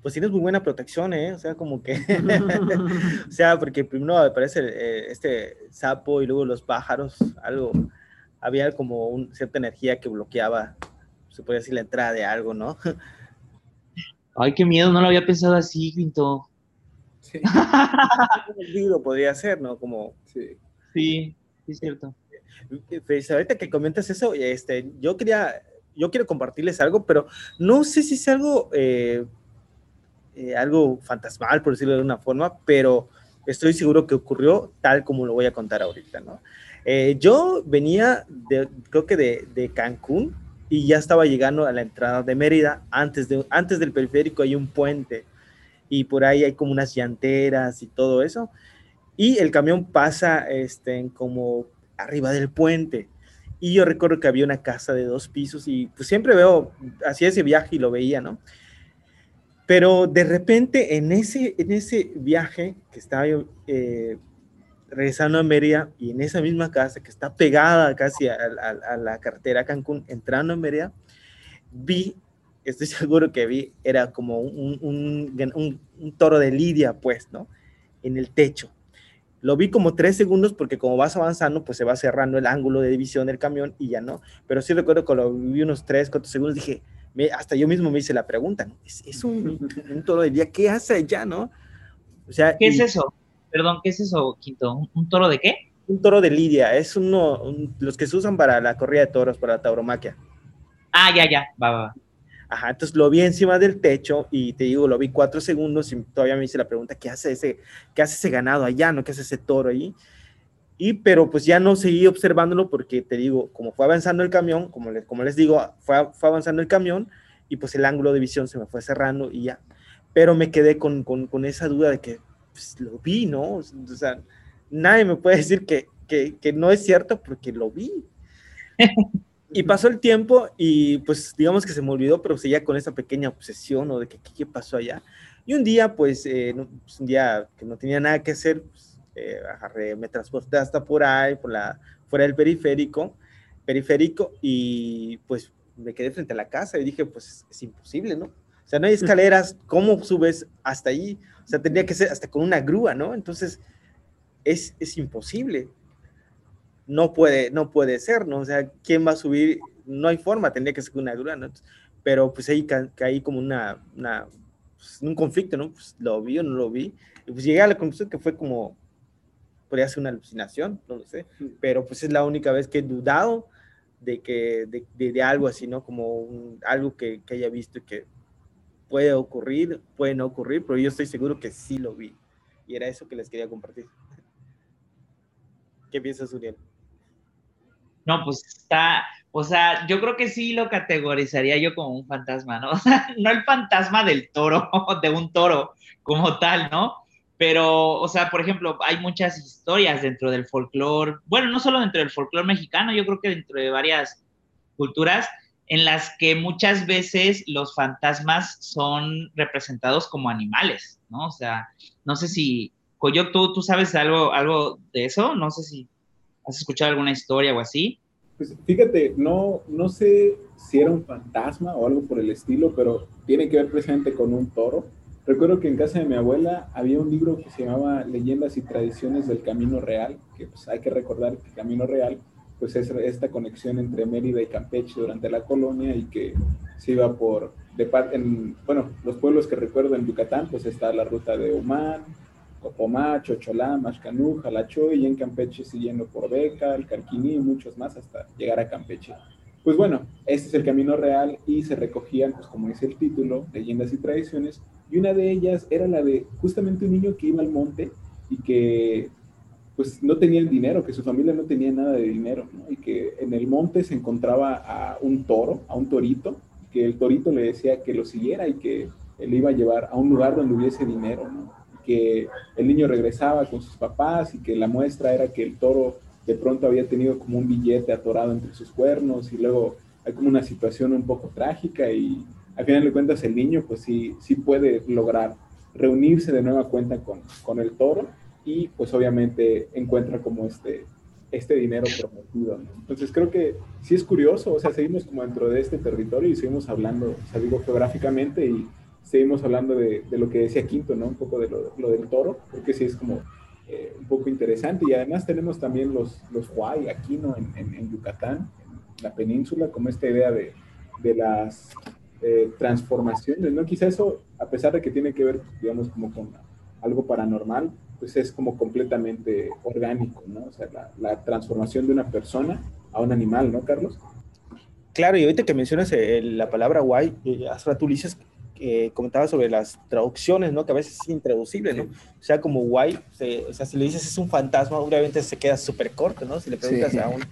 pues tienes muy buena protección, ¿eh? O sea, como que, o sea, porque primero aparece este sapo y luego los pájaros, algo, había como un, cierta energía que bloqueaba, se podría decir, la entrada de algo, ¿no? Ay, qué miedo, no lo había pensado así, Quinto. Sí. libro podría ser, ¿no? Como... Sí, sí, es cierto. Pues ahorita que comentas eso, este, yo quería, yo quiero compartirles algo, pero no sé si es algo, eh, eh, algo fantasmal, por decirlo de una forma, pero estoy seguro que ocurrió tal como lo voy a contar ahorita, ¿no? Yo venía, de, creo que de, de Cancún, y ya estaba llegando a la entrada de Mérida. Antes, de, antes del periférico hay un puente y por ahí hay como unas llanteras y todo eso. Y el camión pasa este, como arriba del puente. Y yo recuerdo que había una casa de dos pisos y pues siempre veo, hacía ese viaje y lo veía, ¿no? Pero de repente en ese, en ese viaje que estaba yo eh, regresando a Mérida y en esa misma casa que está pegada casi a, la carretera Cancún, entrando a Mérida, vi, estoy seguro que vi, era como un, un, toro de lidia, pues, ¿no? En el techo. Lo vi como tres segundos porque como vas avanzando, pues se va cerrando el ángulo de división del camión y ya no. Pero sí recuerdo que lo vi unos tres, cuatro segundos, dije, hasta yo mismo me hice la pregunta, ¿no? Es, un, toro de lidia, ¿qué hace allá, no? O sea, ¿Qué es eso? Perdón, ¿qué es eso, Quinto? ¿Un, toro de qué? Un toro de lidia, es uno, los que se usan para la corrida de toros, para la tauromaquia. Ah, ya, ya, va, va, Ajá, entonces lo vi encima del techo y te digo, lo vi cuatro segundos y todavía me hice la pregunta, ¿qué hace ese, qué hace ese ganado allá, no? ¿Qué hace ese toro ahí? Y pero pues ya no seguí observándolo porque te digo, como fue avanzando el camión, como les, como les digo, fue, fue avanzando el camión y pues el ángulo de visión se me fue cerrando y ya. Pero me quedé con, con, con esa duda de que pues, lo vi, ¿no? O sea, nadie me puede decir que, que, que no es cierto porque lo vi. Y pasó el tiempo y pues digamos que se me olvidó, pero seguía con esa pequeña obsesión o de que qué pasó allá. Y un día, pues, eh, pues, un día que no tenía nada que hacer, pues, eh, agarré, me transporté hasta por ahí, por la, fuera del periférico, periférico, y pues me quedé frente a la casa y dije, pues es, imposible, ¿no? O sea, no hay escaleras, ¿cómo subes hasta ahí? O sea, tendría que ser hasta con una grúa, ¿no? Entonces, es, es imposible. No puede, no puede ser, ¿no? O sea, ¿quién va a subir? No hay forma, tendría que ser una grúa, ¿no? Pero pues ahí caí como una, una pues, un conflicto, ¿no? Pues lo vi o no lo vi. Y pues llegué a la conclusión que fue como, podría ser una alucinación, no lo sé, pero pues es la única vez que he dudado de que de, de, algo así, ¿no? Como algo que, que, haya visto y que puede ocurrir, puede no ocurrir, pero yo estoy seguro que sí lo vi. Y era eso que les quería compartir. ¿Qué piensas, Uriel? No, pues está, o sea, yo creo que sí lo categorizaría yo como un fantasma, ¿no? O sea, no el fantasma del toro, de un toro como tal, ¿no? Pero, o sea, por ejemplo, hay muchas historias dentro del folclore, bueno, no solo dentro del folclore mexicano, yo creo que dentro de varias culturas, en las que muchas veces los fantasmas son representados como animales, ¿no? O sea, no sé si, Coyoc, ¿tú, tú sabes algo, algo de eso? No sé si has escuchado alguna historia o así. Pues fíjate, no, no sé si era un fantasma o algo por el estilo, pero tiene que ver precisamente con un toro. Recuerdo que en casa de mi abuela había un libro que se llamaba Leyendas y Tradiciones del Camino Real, que pues hay que recordar que Camino Real pues es esta conexión entre Mérida y Campeche durante la colonia y que se iba por, bueno, los pueblos que recuerdo en Yucatán, pues está la ruta de Humán, Copomá, Chocholá, Mashcanú, Jalachoy, y en Campeche siguiendo por Beca, el Carquiní y muchos más hasta llegar a Campeche. pues bueno, este es el camino real y se recogían, pues como dice el título, leyendas y tradiciones, y una de ellas era la de justamente un niño que iba al monte y que pues no tenía dinero, que su familia no tenía nada de dinero, y que en el monte se encontraba a un toro, a un torito, que el torito le decía que lo siguiera y que él iba a llevar a un lugar donde hubiese dinero, que el niño regresaba con sus papás y que la muestra era que el toro de pronto había tenido como un billete atorado entre sus cuernos y luego hay como una situación un poco trágica y al final de cuentas el niño pues sí, sí puede lograr reunirse de nueva cuenta con, con el toro y pues obviamente encuentra como este, este dinero prometido. Entonces creo que sí es curioso, o sea, seguimos como dentro de este territorio y seguimos hablando, o sea, digo geográficamente y seguimos hablando de, de lo que decía Quinto, ¿no? Un poco de lo, lo del toro, porque sí es como eh, un poco interesante. Y además tenemos también los, los Huay aquí, ¿no? En, en, Yucatán, en la península, como esta idea de, de las eh, transformaciones, ¿no? Quizá eso, a pesar de que tiene que ver, digamos, como con algo paranormal, pues es como completamente orgánico, ¿no? O sea, la, transformación de una persona a un animal, ¿no, Carlos? Claro, y ahorita que mencionas eh, la palabra guay, eh, hace rato Ulises eh, comentaba sobre las traducciones, ¿no? Que a veces es intraducible, ¿no? O sea, como guay, o sea, si le dices es un fantasma, obviamente se queda súper corto, ¿no? Si le preguntas a, un,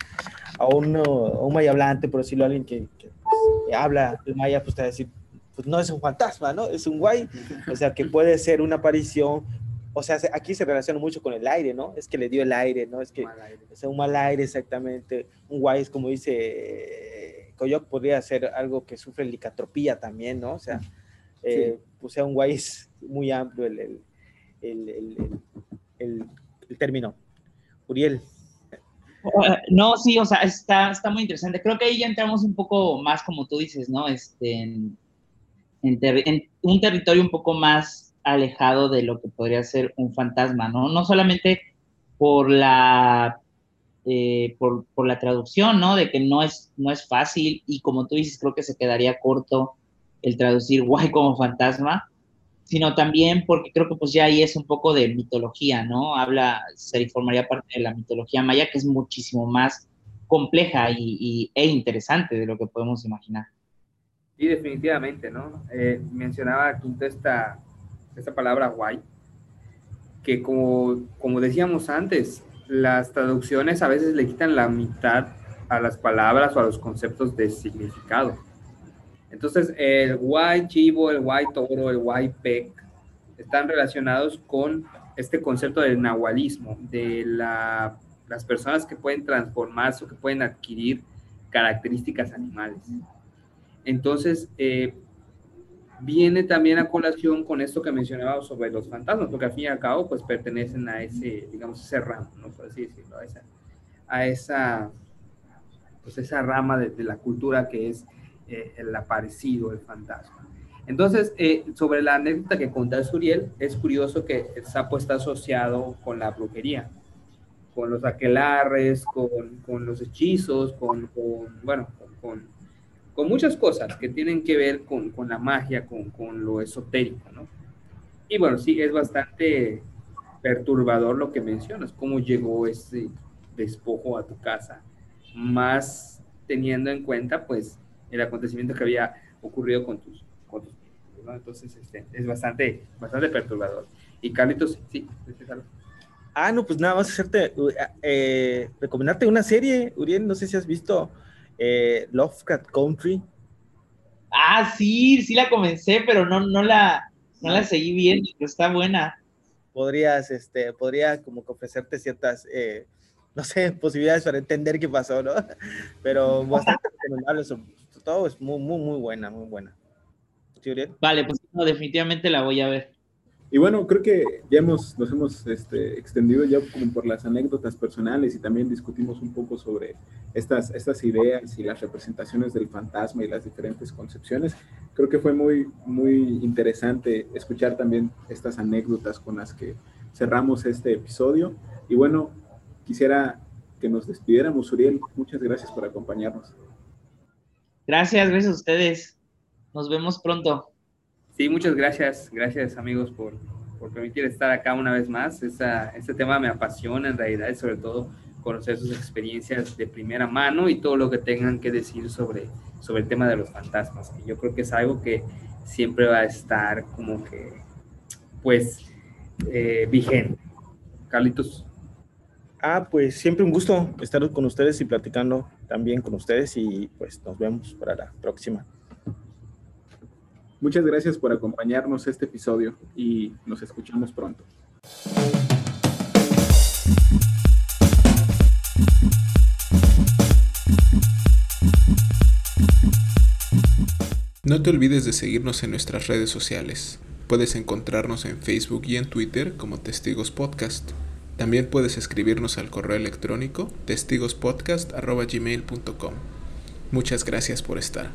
a, uno, a un maya hablante, por decirlo a alguien que, que, pues, habla el maya, pues te va a decir, pues no es un fantasma, ¿no? Es un guay, o sea, que puede ser una aparición, o sea, aquí se relaciona mucho con el aire, ¿no? Es que le dio el aire, ¿no? Es que es un mal aire exactamente. Un guay es como dice Coyoc, podría ser algo que sufre licatropía también, ¿no? O sea, eh, pues sea un guay muy amplio el, el, el, el, término. Uriel. Ah, no, sí, o sea, está, está muy interesante. Creo que ahí ya entramos un poco más, como tú dices, ¿no? Este, en, en un territorio un poco más alejado de lo que podría ser un fantasma, ¿no? No solamente por la, eh, por, la traducción, ¿no? De que no es, no es fácil y como tú dices, creo que se quedaría corto el traducir guay como fantasma, sino también porque creo que pues ya ahí es un poco de mitología, ¿no? Habla, se formaría parte de la mitología maya, que es muchísimo más compleja y, e interesante de lo que podemos imaginar. Sí, definitivamente, ¿no? Eh, mencionaba Quinto esta, esta palabra guay, que como, como decíamos antes, las traducciones a veces le quitan la mitad a las palabras o a los conceptos de significado. Entonces, el guay chivo, el guay toro, el guay pec están relacionados con este concepto del nahualismo, de la, las personas que pueden transformarse o que pueden adquirir características animales. Entonces, eh, viene también a colación con esto que mencionaba sobre los fantasmas, porque al fin y al cabo, pues pertenecen a ese, digamos, ese ramo, ¿no? Por así decirlo, a esa, pues esa rama de, la cultura que es eh, el aparecido, el fantasma. Entonces, eh, sobre la anécdota que contó Suriel, es curioso que el sapo está asociado con la brujería, con los aquelarres, con, con los hechizos, con, bueno, con con muchas cosas que tienen que ver con, la magia, con, lo esotérico, ¿no? Y bueno, sí, es bastante perturbador lo que mencionas, cómo llegó ese despojo a tu casa, más teniendo en cuenta, pues, el acontecimiento que había ocurrido con tus, con tus ¿no? Entonces, este, es bastante, bastante perturbador. Y Carlitos, sí, algo. Ah, no, pues nada más hacerte, eh, recomendarte una serie, Uriel, no sé si has visto eh, Lovecraft Country. Ah, sí, sí la comencé, pero no, no, la, no la seguí viendo, pero está buena. Podrías, este, podría como que ofrecerte ciertas, eh, no sé, posibilidades para entender qué pasó, ¿no? Pero bastante recomendable, todo es muy, muy, muy buena, muy buena. Vale, pues no, definitivamente la voy a ver. Y bueno, creo que ya hemos, nos hemos este, extendido ya como por las anécdotas personales y también discutimos un poco sobre estas, estas ideas y las representaciones del fantasma y las diferentes concepciones. Creo que fue muy, muy interesante escuchar también estas anécdotas con las que cerramos este episodio. Y bueno, quisiera que nos despidiéramos, Uriel. Muchas gracias por acompañarnos. Gracias, gracias a ustedes. Nos vemos pronto. Sí, muchas gracias, gracias amigos por, por permitir estar acá una vez más. Esa, este tema me apasiona en realidad sobre todo conocer sus experiencias de primera mano y todo lo que tengan que decir sobre, sobre el tema de los fantasmas. yo creo que es algo que siempre va a estar como que, pues, eh, vigente. Carlitos. Ah, pues siempre un gusto estar con ustedes y platicando también con ustedes y pues nos vemos para la próxima. Muchas gracias por acompañarnos este episodio y nos escuchamos pronto. No te olvides de seguirnos en nuestras redes sociales. Puedes encontrarnos en Facebook y en Twitter como Testigos Podcast. También puedes escribirnos al correo electrónico testigospodcast.gmail.com. Muchas gracias por estar.